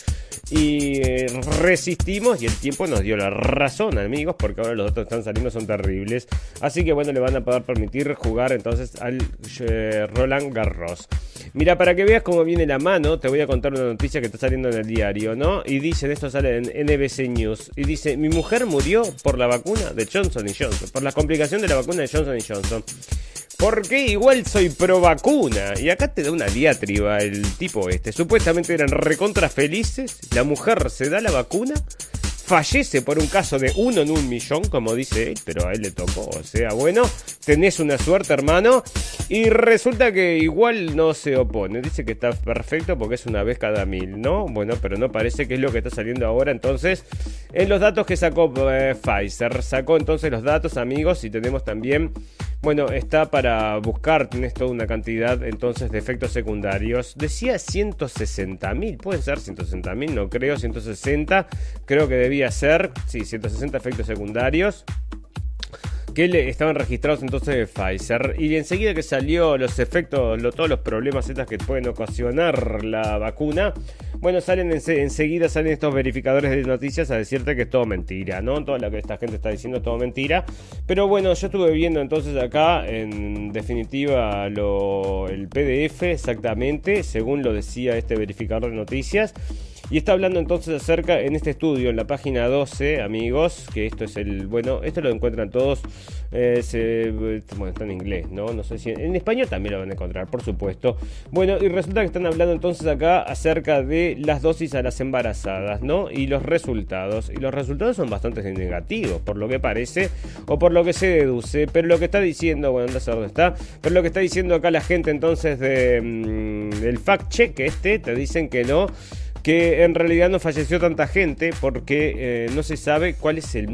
y eh, resistimos y el tiempo nos dio la razón, amigos, porque ahora los datos que están saliendo son terribles. Así que, bueno, le van a poder permitir jugar entonces al eh, Roland Garros. Mira, para que veas cómo viene la mano, te voy a contar una noticia que está saliendo en el diario, ¿no? Y dicen, esto sale en NBC News, y dice, mi mujer murió por la vacuna de Johnson Johnson, por la complicación de la vacuna Johnson Johnson. Porque igual soy pro vacuna. Y acá te da una diatriba el tipo este. Supuestamente eran recontra felices. La mujer se da la vacuna fallece por un caso de uno en un millón, como dice él, pero a él le tocó. O sea, bueno, tenés una suerte, hermano. Y resulta que igual no se opone. Dice que está perfecto porque es una vez cada mil, ¿no? Bueno, pero no parece que es lo que está saliendo ahora. Entonces, en los datos que sacó eh, Pfizer, sacó entonces los datos, amigos, y tenemos también. Bueno, está para buscar, tenés toda una cantidad entonces de efectos secundarios. Decía 160 mil, pueden ser 160 mil, no creo, 160, creo que debía ser, sí, 160 efectos secundarios que le estaban registrados entonces de Pfizer y enseguida que salió los efectos, todos los problemas estas que pueden ocasionar la vacuna, bueno, salen enseguida salen estos verificadores de noticias a decirte que es todo mentira, ¿no? Todo lo que esta gente está diciendo es todo mentira, pero bueno, yo estuve viendo entonces acá en definitiva lo, el PDF exactamente, según lo decía este verificador de noticias. Y está hablando entonces acerca en este estudio, en la página 12, amigos, que esto es el, bueno, esto lo encuentran todos, eh, bueno, está en inglés, ¿no? No sé si en, español también lo van a encontrar, por supuesto. Bueno, y resulta que están hablando entonces acá acerca de las dosis a las embarazadas, ¿no? Y los resultados. Y los resultados son bastante negativos, por lo que parece, o por lo que se deduce, pero lo que está diciendo, bueno, no sé dónde está, pero lo que está diciendo acá la gente entonces mm, del fact check este, te dicen que no que en realidad no falleció tanta gente porque eh, no se sabe cuál es el,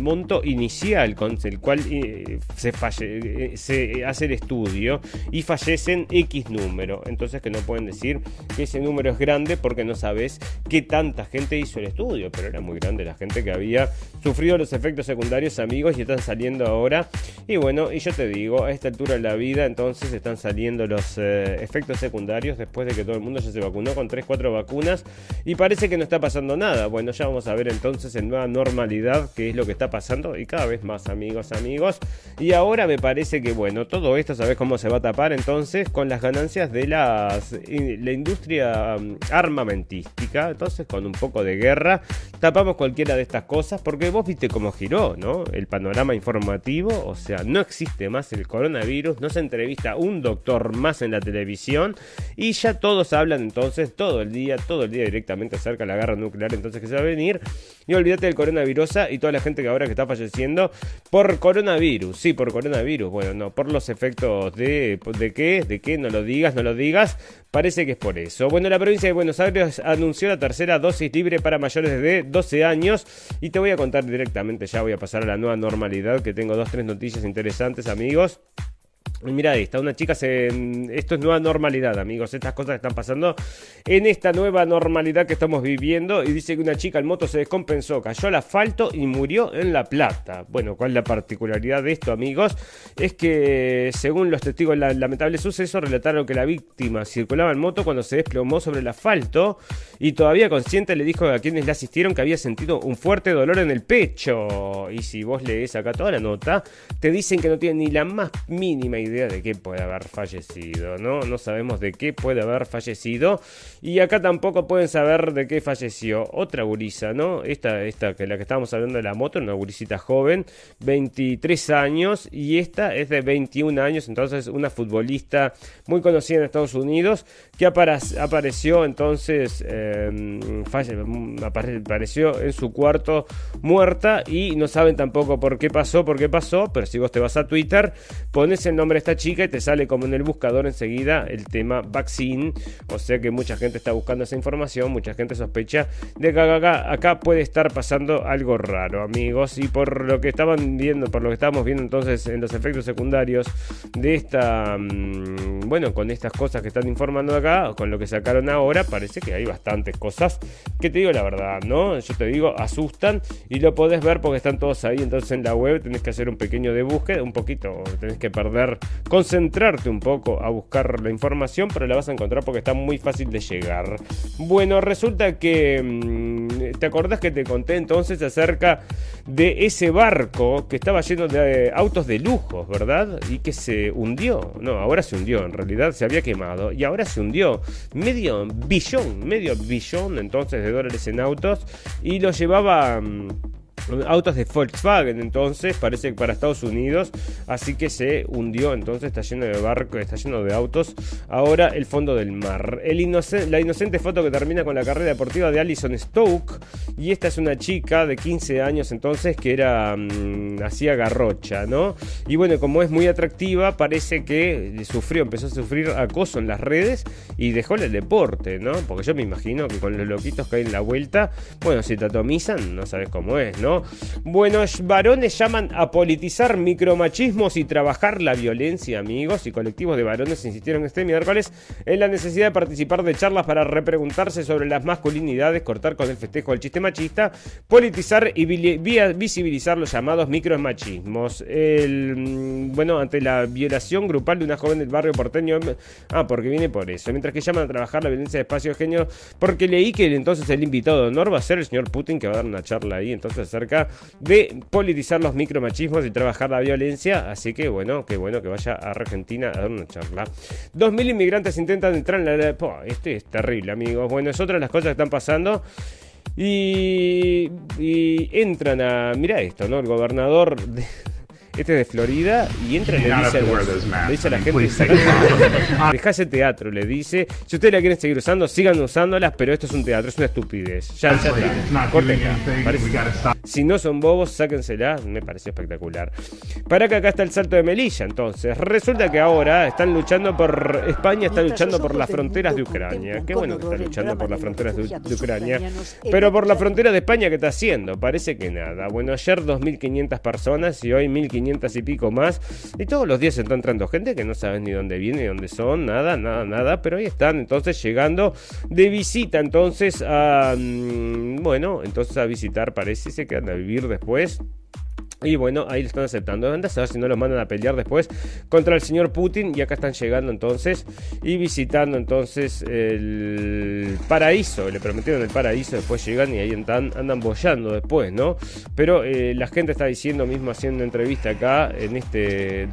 monto inicial con el cual eh, se, eh, se hace el estudio y fallecen X número. Entonces que no pueden decir que ese número es grande porque no sabes qué tanta gente hizo el estudio, pero era muy grande la gente que había sufrido los efectos secundarios amigos y están saliendo ahora. Y bueno, y yo te digo, a esta altura de la vida entonces están saliendo los efectos secundarios después de que todo el mundo ya se vacunó con 3-4 vacunas y parece que no está pasando nada. Bueno, ya vamos a ver entonces en nueva normalidad qué es lo que está pasando y cada vez más amigos, amigos. Y ahora me parece que bueno, todo esto, ¿sabes cómo se va a tapar entonces? Con las ganancias de la industria um, armamentística. Entonces con un poco de guerra tapamos cualquiera de estas cosas porque vos viste cómo giró, ¿no? El panorama informativo, o sea, no existe más el coronavirus, no se entrevista un doctor más en la televisión y ya todos hablan entonces todo el día, todo el día directamente acerca de la guerra nuclear entonces que se va a venir. Y olvídate del coronavirus y toda la gente que ahora que está falleciendo por coronavirus. Sí, por coronavirus. Bueno, no, por los efectos de, de qué, de qué, no lo digas, no lo digas. Parece que es por eso. Bueno, la provincia de Buenos Aires anunció la tercera dosis libre para mayores de 12 años. Y te voy a contar directamente, ya voy a pasar a la nueva normalidad, que tengo dos, tres noticias interesantes, amigos. Mira esta, una chica se... Esto es nueva normalidad, amigos. Estas cosas están pasando en esta nueva normalidad que estamos viviendo. Y dice que una chica en moto se descompensó, cayó al asfalto y murió en La Plata. Bueno, ¿cuál es la particularidad de esto, amigos? Es que, según los testigos del lamentable suceso, relataron que la víctima circulaba en moto cuando se desplomó sobre el asfalto. Y todavía consciente le dijo a quienes le asistieron que había sentido un fuerte dolor en el pecho. Y si vos lees acá toda la nota, te dicen que no tienen ni la más mínima idea idea de qué puede haber fallecido, ¿no? No sabemos de qué puede haber fallecido. Y acá tampoco pueden saber de qué falleció otra gurisa, ¿no? Esta, esta que la que estábamos hablando de la moto, una gurisita joven, 23 años, y esta es de 21 años, entonces una futbolista muy conocida en Estados Unidos, que apareció entonces, em, apareció en su cuarto muerta y no saben tampoco por qué pasó, por qué pasó, pero si vos te vas a Twitter, pones el nombre esta chica y te sale como en el buscador enseguida el tema vaccine, o sea que mucha gente está buscando esa información, mucha gente sospecha de que acá, acá puede estar pasando algo raro, amigos, y por lo que estaban viendo, por lo que estábamos viendo entonces en los efectos secundarios de esta, mm, bueno, con estas cosas que están informando acá, con lo que sacaron ahora, parece que hay bastantes cosas que te digo la verdad, ¿no? Yo te digo, asustan y lo podés ver porque están todos ahí, entonces en la web tenés que hacer un pequeño de búsqueda, un poquito, tenés que perder, concentrarte un poco a buscar la información, pero la vas a encontrar porque está muy fácil de llegar. Bueno, resulta que, mm, ¿te acordás que te conté entonces acerca de ese barco que estaba lleno de eh, autos de lujos, ¿verdad? Y que se hundió. No, ahora se hundió, en realidad se había quemado y ahora se hundió. Medio billón, medio billón entonces de dólares en autos y lo llevaba... Autos de Volkswagen entonces, parece que para Estados Unidos, así que se hundió, entonces está lleno de barcos, está lleno de autos, ahora el fondo del mar. La inocente foto que termina con la carrera deportiva de Alison Stoke, y esta es una chica de 15 años entonces que era, mm, hacía garrocha, ¿no? Y bueno, como es muy atractiva, parece que sufrió, empezó a sufrir acoso en las redes y dejó el deporte, ¿no? Porque yo me imagino que con los loquitos que hay en la vuelta, bueno, si te atomizan, no sabes cómo es, ¿no? Buenos varones llaman a politizar micromachismos y trabajar la violencia, amigos. Y colectivos de varones insistieron este miércoles en la necesidad de participar de charlas para repreguntarse sobre las masculinidades, cortar con el festejo del chiste machista, politizar y visibilizar los llamados micromachismos. Mm, bueno, ante la violación grupal de una joven del barrio porteño. Ah, porque viene por eso. Mientras que llaman a trabajar la violencia de espacio genio, porque leí que entonces el invitado de honor va a ser el señor Putin, que va a dar una charla ahí. Entonces, acerca de politizar los micromachismos y trabajar la violencia. Así que bueno, que bueno que vaya a Argentina a dar una charla. 2.000 inmigrantes intentan entrar en la... este es terrible, amigos. Bueno, es otra de las cosas que están pasando. Y, y entran a... Mira esto, ¿no? El gobernador... De, este es de Florida y entra y le dice, le dice a la gente, deja ese teatro, le dice, si ustedes la quieren seguir usando, sigan usándolas, pero esto es un teatro, es una estupidez. Ya, ya está. Si no son bobos, sáquensela, me pareció espectacular. Para que acá está el salto de Melilla, entonces. Resulta que ahora están luchando por, España está luchando por las fronteras de Ucrania. Qué bueno que está luchando por las fronteras de, de Ucrania. Pero por la frontera de España, ¿qué está haciendo? Parece que nada. Bueno, ayer 2.500 personas y hoy 1.500 500 y pico más. Y todos los días está entrando gente que no saben ni dónde viene, ni dónde son, nada, nada, nada. Pero ahí están entonces llegando de visita entonces a... Mm, bueno, entonces a visitar parece, quedan a vivir después. Y bueno, ahí lo están aceptando. Anda a ver si no los mandan a pelear después contra el señor Putin. Y acá están llegando entonces y visitando entonces el paraíso. Le prometieron el paraíso, después llegan y ahí andan, andan bollando después, ¿no? Pero eh, la gente está diciendo mismo haciendo entrevista acá en este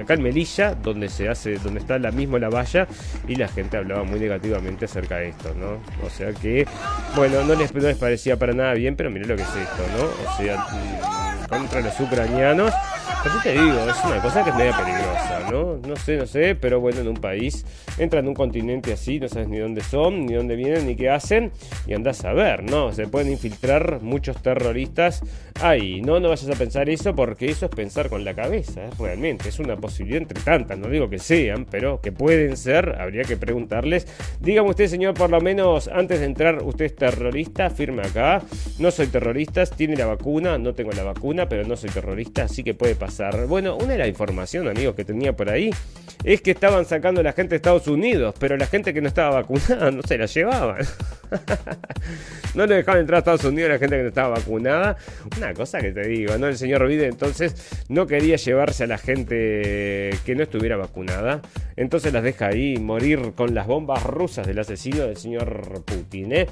acá en Melilla, donde se hace, donde está la misma la valla, y la gente hablaba muy negativamente acerca de esto, ¿no? O sea que, bueno, no les, no les parecía para nada bien, pero miren lo que es esto, ¿no? O sea contra los ucranianos. Así te digo, es una cosa que es media peligrosa, ¿no? No sé, no sé, pero bueno, en un país, entran en un continente así, no sabes ni dónde son, ni dónde vienen, ni qué hacen, y andas a ver, ¿no? Se pueden infiltrar muchos terroristas ahí. No, no vayas a pensar eso porque eso es pensar con la cabeza, es realmente, es una posibilidad entre tantas, no digo que sean, pero que pueden ser, habría que preguntarles. Dígame usted, señor, por lo menos antes de entrar, usted es terrorista, firme acá, no soy terrorista, tiene la vacuna, no tengo la vacuna, pero no soy terrorista, así que puede pasar bueno, una de las informaciones, amigos, que tenía por ahí es que estaban sacando la gente de Estados Unidos, pero la gente que no estaba vacunada no se la llevaban. [LAUGHS] no le dejaban entrar a Estados Unidos a la gente que no estaba vacunada. Una cosa que te digo, ¿no? El señor Biden entonces no quería llevarse a la gente que no estuviera vacunada. Entonces las deja ahí morir con las bombas rusas del asesino del señor Putin, ¿eh?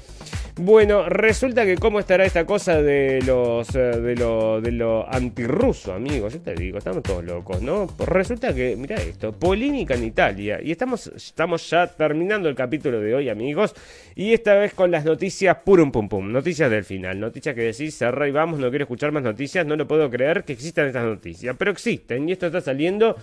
Bueno, resulta que cómo estará esta cosa de los eh, de lo antirruso, amigos. Yo te digo, estamos todos locos, ¿no? Pues resulta que, mira esto, polémica en Italia. Y estamos, estamos ya terminando el capítulo de hoy, amigos. Y esta vez con las noticias purum pum pum. Noticias del final. Noticias que decís, cerra y vamos, no quiero escuchar más noticias. No lo puedo creer que existan estas noticias. Pero existen. Y esto está saliendo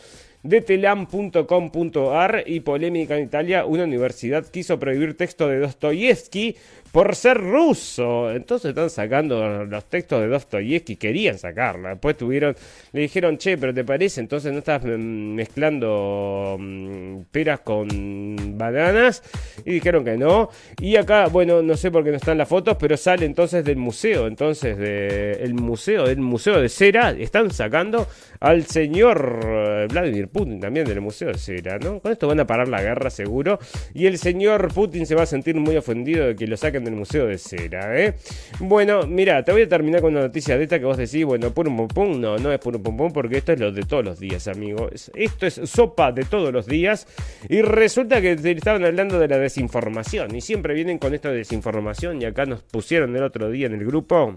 de telam.com.ar y polémica en Italia, una universidad quiso prohibir texto de Dostoyevsky por ser ruso. Entonces están sacando los textos de Dostoyevsky, querían sacarla. Después tuvieron, le dijeron, che, pero te parece, entonces no estás mm, mezclando mm, peras con bananas. Y dijeron que no. Y acá, bueno, no sé por qué no están las fotos, pero sale entonces del museo, entonces del museo, del museo de cera, están sacando al señor eh, Vladimir Putin también del museo de cera, ¿no? Con esto van a parar la guerra seguro. Y el señor Putin se va a sentir muy ofendido de que lo saquen del Museo de Cera, ¿eh? Bueno, mira, te voy a terminar con una noticia de esta que vos decís, bueno, pum pum pum, no, no es pum pum pum, porque esto es lo de todos los días, amigo. Esto es sopa de todos los días. Y resulta que estaban hablando de la desinformación. Y siempre vienen con esto de desinformación. Y acá nos pusieron el otro día en el grupo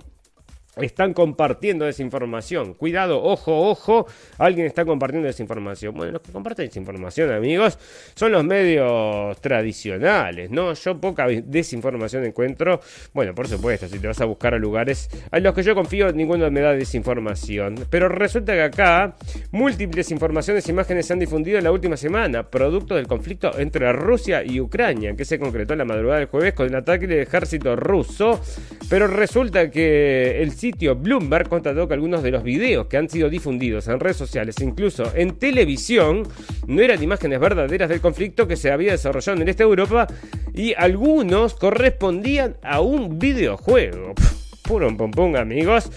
están compartiendo desinformación. Cuidado, ojo, ojo, alguien está compartiendo desinformación. Bueno, los que comparten desinformación, amigos, son los medios tradicionales, ¿no? Yo poca desinformación encuentro. Bueno, por supuesto, si te vas a buscar a lugares a los que yo confío, ninguno me da desinformación. Pero resulta que acá múltiples informaciones e imágenes se han difundido en la última semana, producto del conflicto entre Rusia y Ucrania, que se concretó en la madrugada del jueves con el ataque del ejército ruso. Pero resulta que el sitio Bloomberg constató que algunos de los videos que han sido difundidos en redes sociales, incluso en televisión, no eran imágenes verdaderas del conflicto que se había desarrollado en el este de Europa y algunos correspondían a un videojuego. Puro pum, amigos.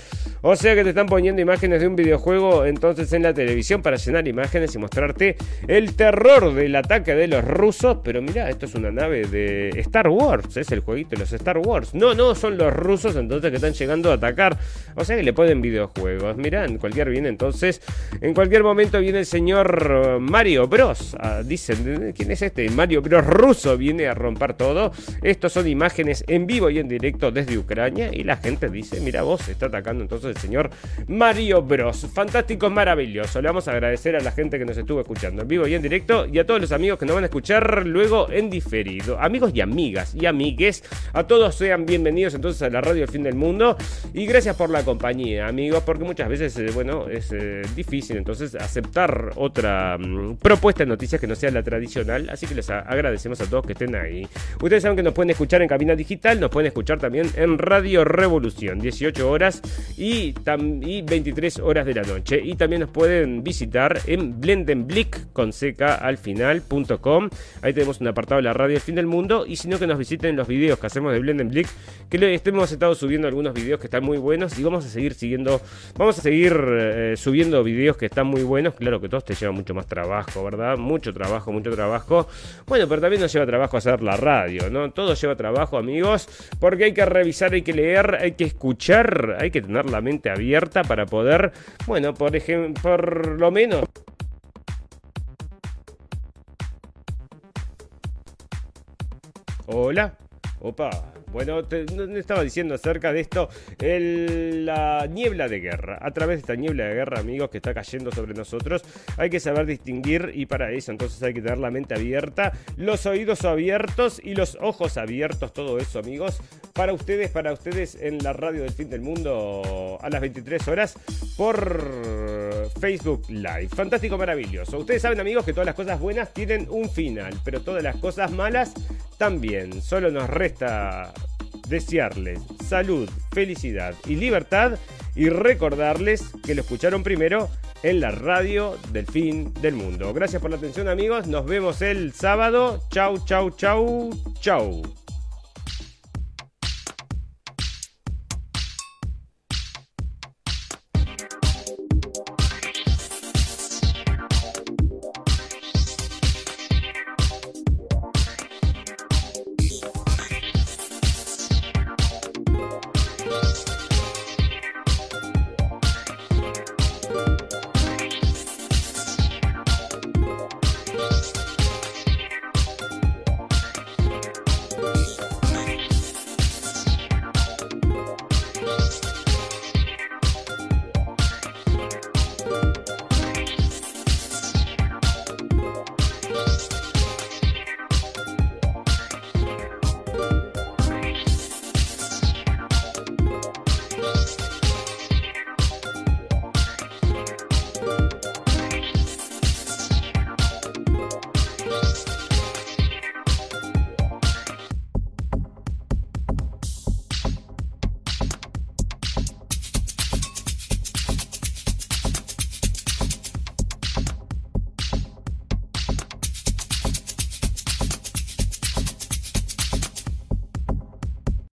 O sea que te están poniendo imágenes de un videojuego entonces en la televisión para llenar imágenes y mostrarte el terror del ataque de los rusos. Pero mira, esto es una nave de Star Wars, es el jueguito de los Star Wars. No, no, son los rusos entonces que están llegando a atacar. O sea que le ponen videojuegos. Mira, en cualquier viene entonces, en cualquier momento viene el señor Mario Bros. Ah, dicen, ¿quién es este? Mario Bros ruso viene a romper todo. Estos son imágenes en vivo y en directo desde Ucrania y la gente dice, mira vos, está atacando entonces señor Mario Bros. Fantástico, maravilloso. Le vamos a agradecer a la gente que nos estuvo escuchando en vivo y en directo y a todos los amigos que nos van a escuchar luego en diferido. Amigos y amigas y amigues, a todos sean bienvenidos entonces a la radio El Fin del Mundo y gracias por la compañía, amigos, porque muchas veces, eh, bueno, es eh, difícil entonces aceptar otra mm, propuesta de noticias que no sea la tradicional, así que les agradecemos a todos que estén ahí. Ustedes saben que nos pueden escuchar en cabina digital, nos pueden escuchar también en Radio Revolución, 18 horas y y, 23 horas de la noche. Y también nos pueden visitar en blendenblick con seca al final.com. Ahí tenemos un apartado de la radio El Fin del Mundo. Y si no, que nos visiten los videos que hacemos de Blendenblick. Que hemos estado subiendo algunos videos que están muy buenos. Y vamos a seguir siguiendo, vamos a seguir eh, subiendo videos que están muy buenos. Claro que todos te llevan mucho más trabajo, ¿verdad? Mucho trabajo, mucho trabajo. Bueno, pero también nos lleva trabajo hacer la radio, ¿no? Todo lleva trabajo, amigos. Porque hay que revisar, hay que leer, hay que escuchar, hay que tener la mente abierta para poder, bueno, por ejemplo, por lo menos... Hola. Opa. Bueno, te, estaba diciendo acerca de esto, la niebla de guerra. A través de esta niebla de guerra, amigos, que está cayendo sobre nosotros, hay que saber distinguir y para eso entonces hay que tener la mente abierta, los oídos abiertos y los ojos abiertos, todo eso, amigos, para ustedes, para ustedes en la radio del fin del mundo a las 23 horas por Facebook Live. Fantástico, maravilloso. Ustedes saben, amigos, que todas las cosas buenas tienen un final, pero todas las cosas malas también. Solo nos resta desearles salud, felicidad y libertad y recordarles que lo escucharon primero en la radio del fin del mundo. Gracias por la atención amigos, nos vemos el sábado. Chau, chau, chau, chau.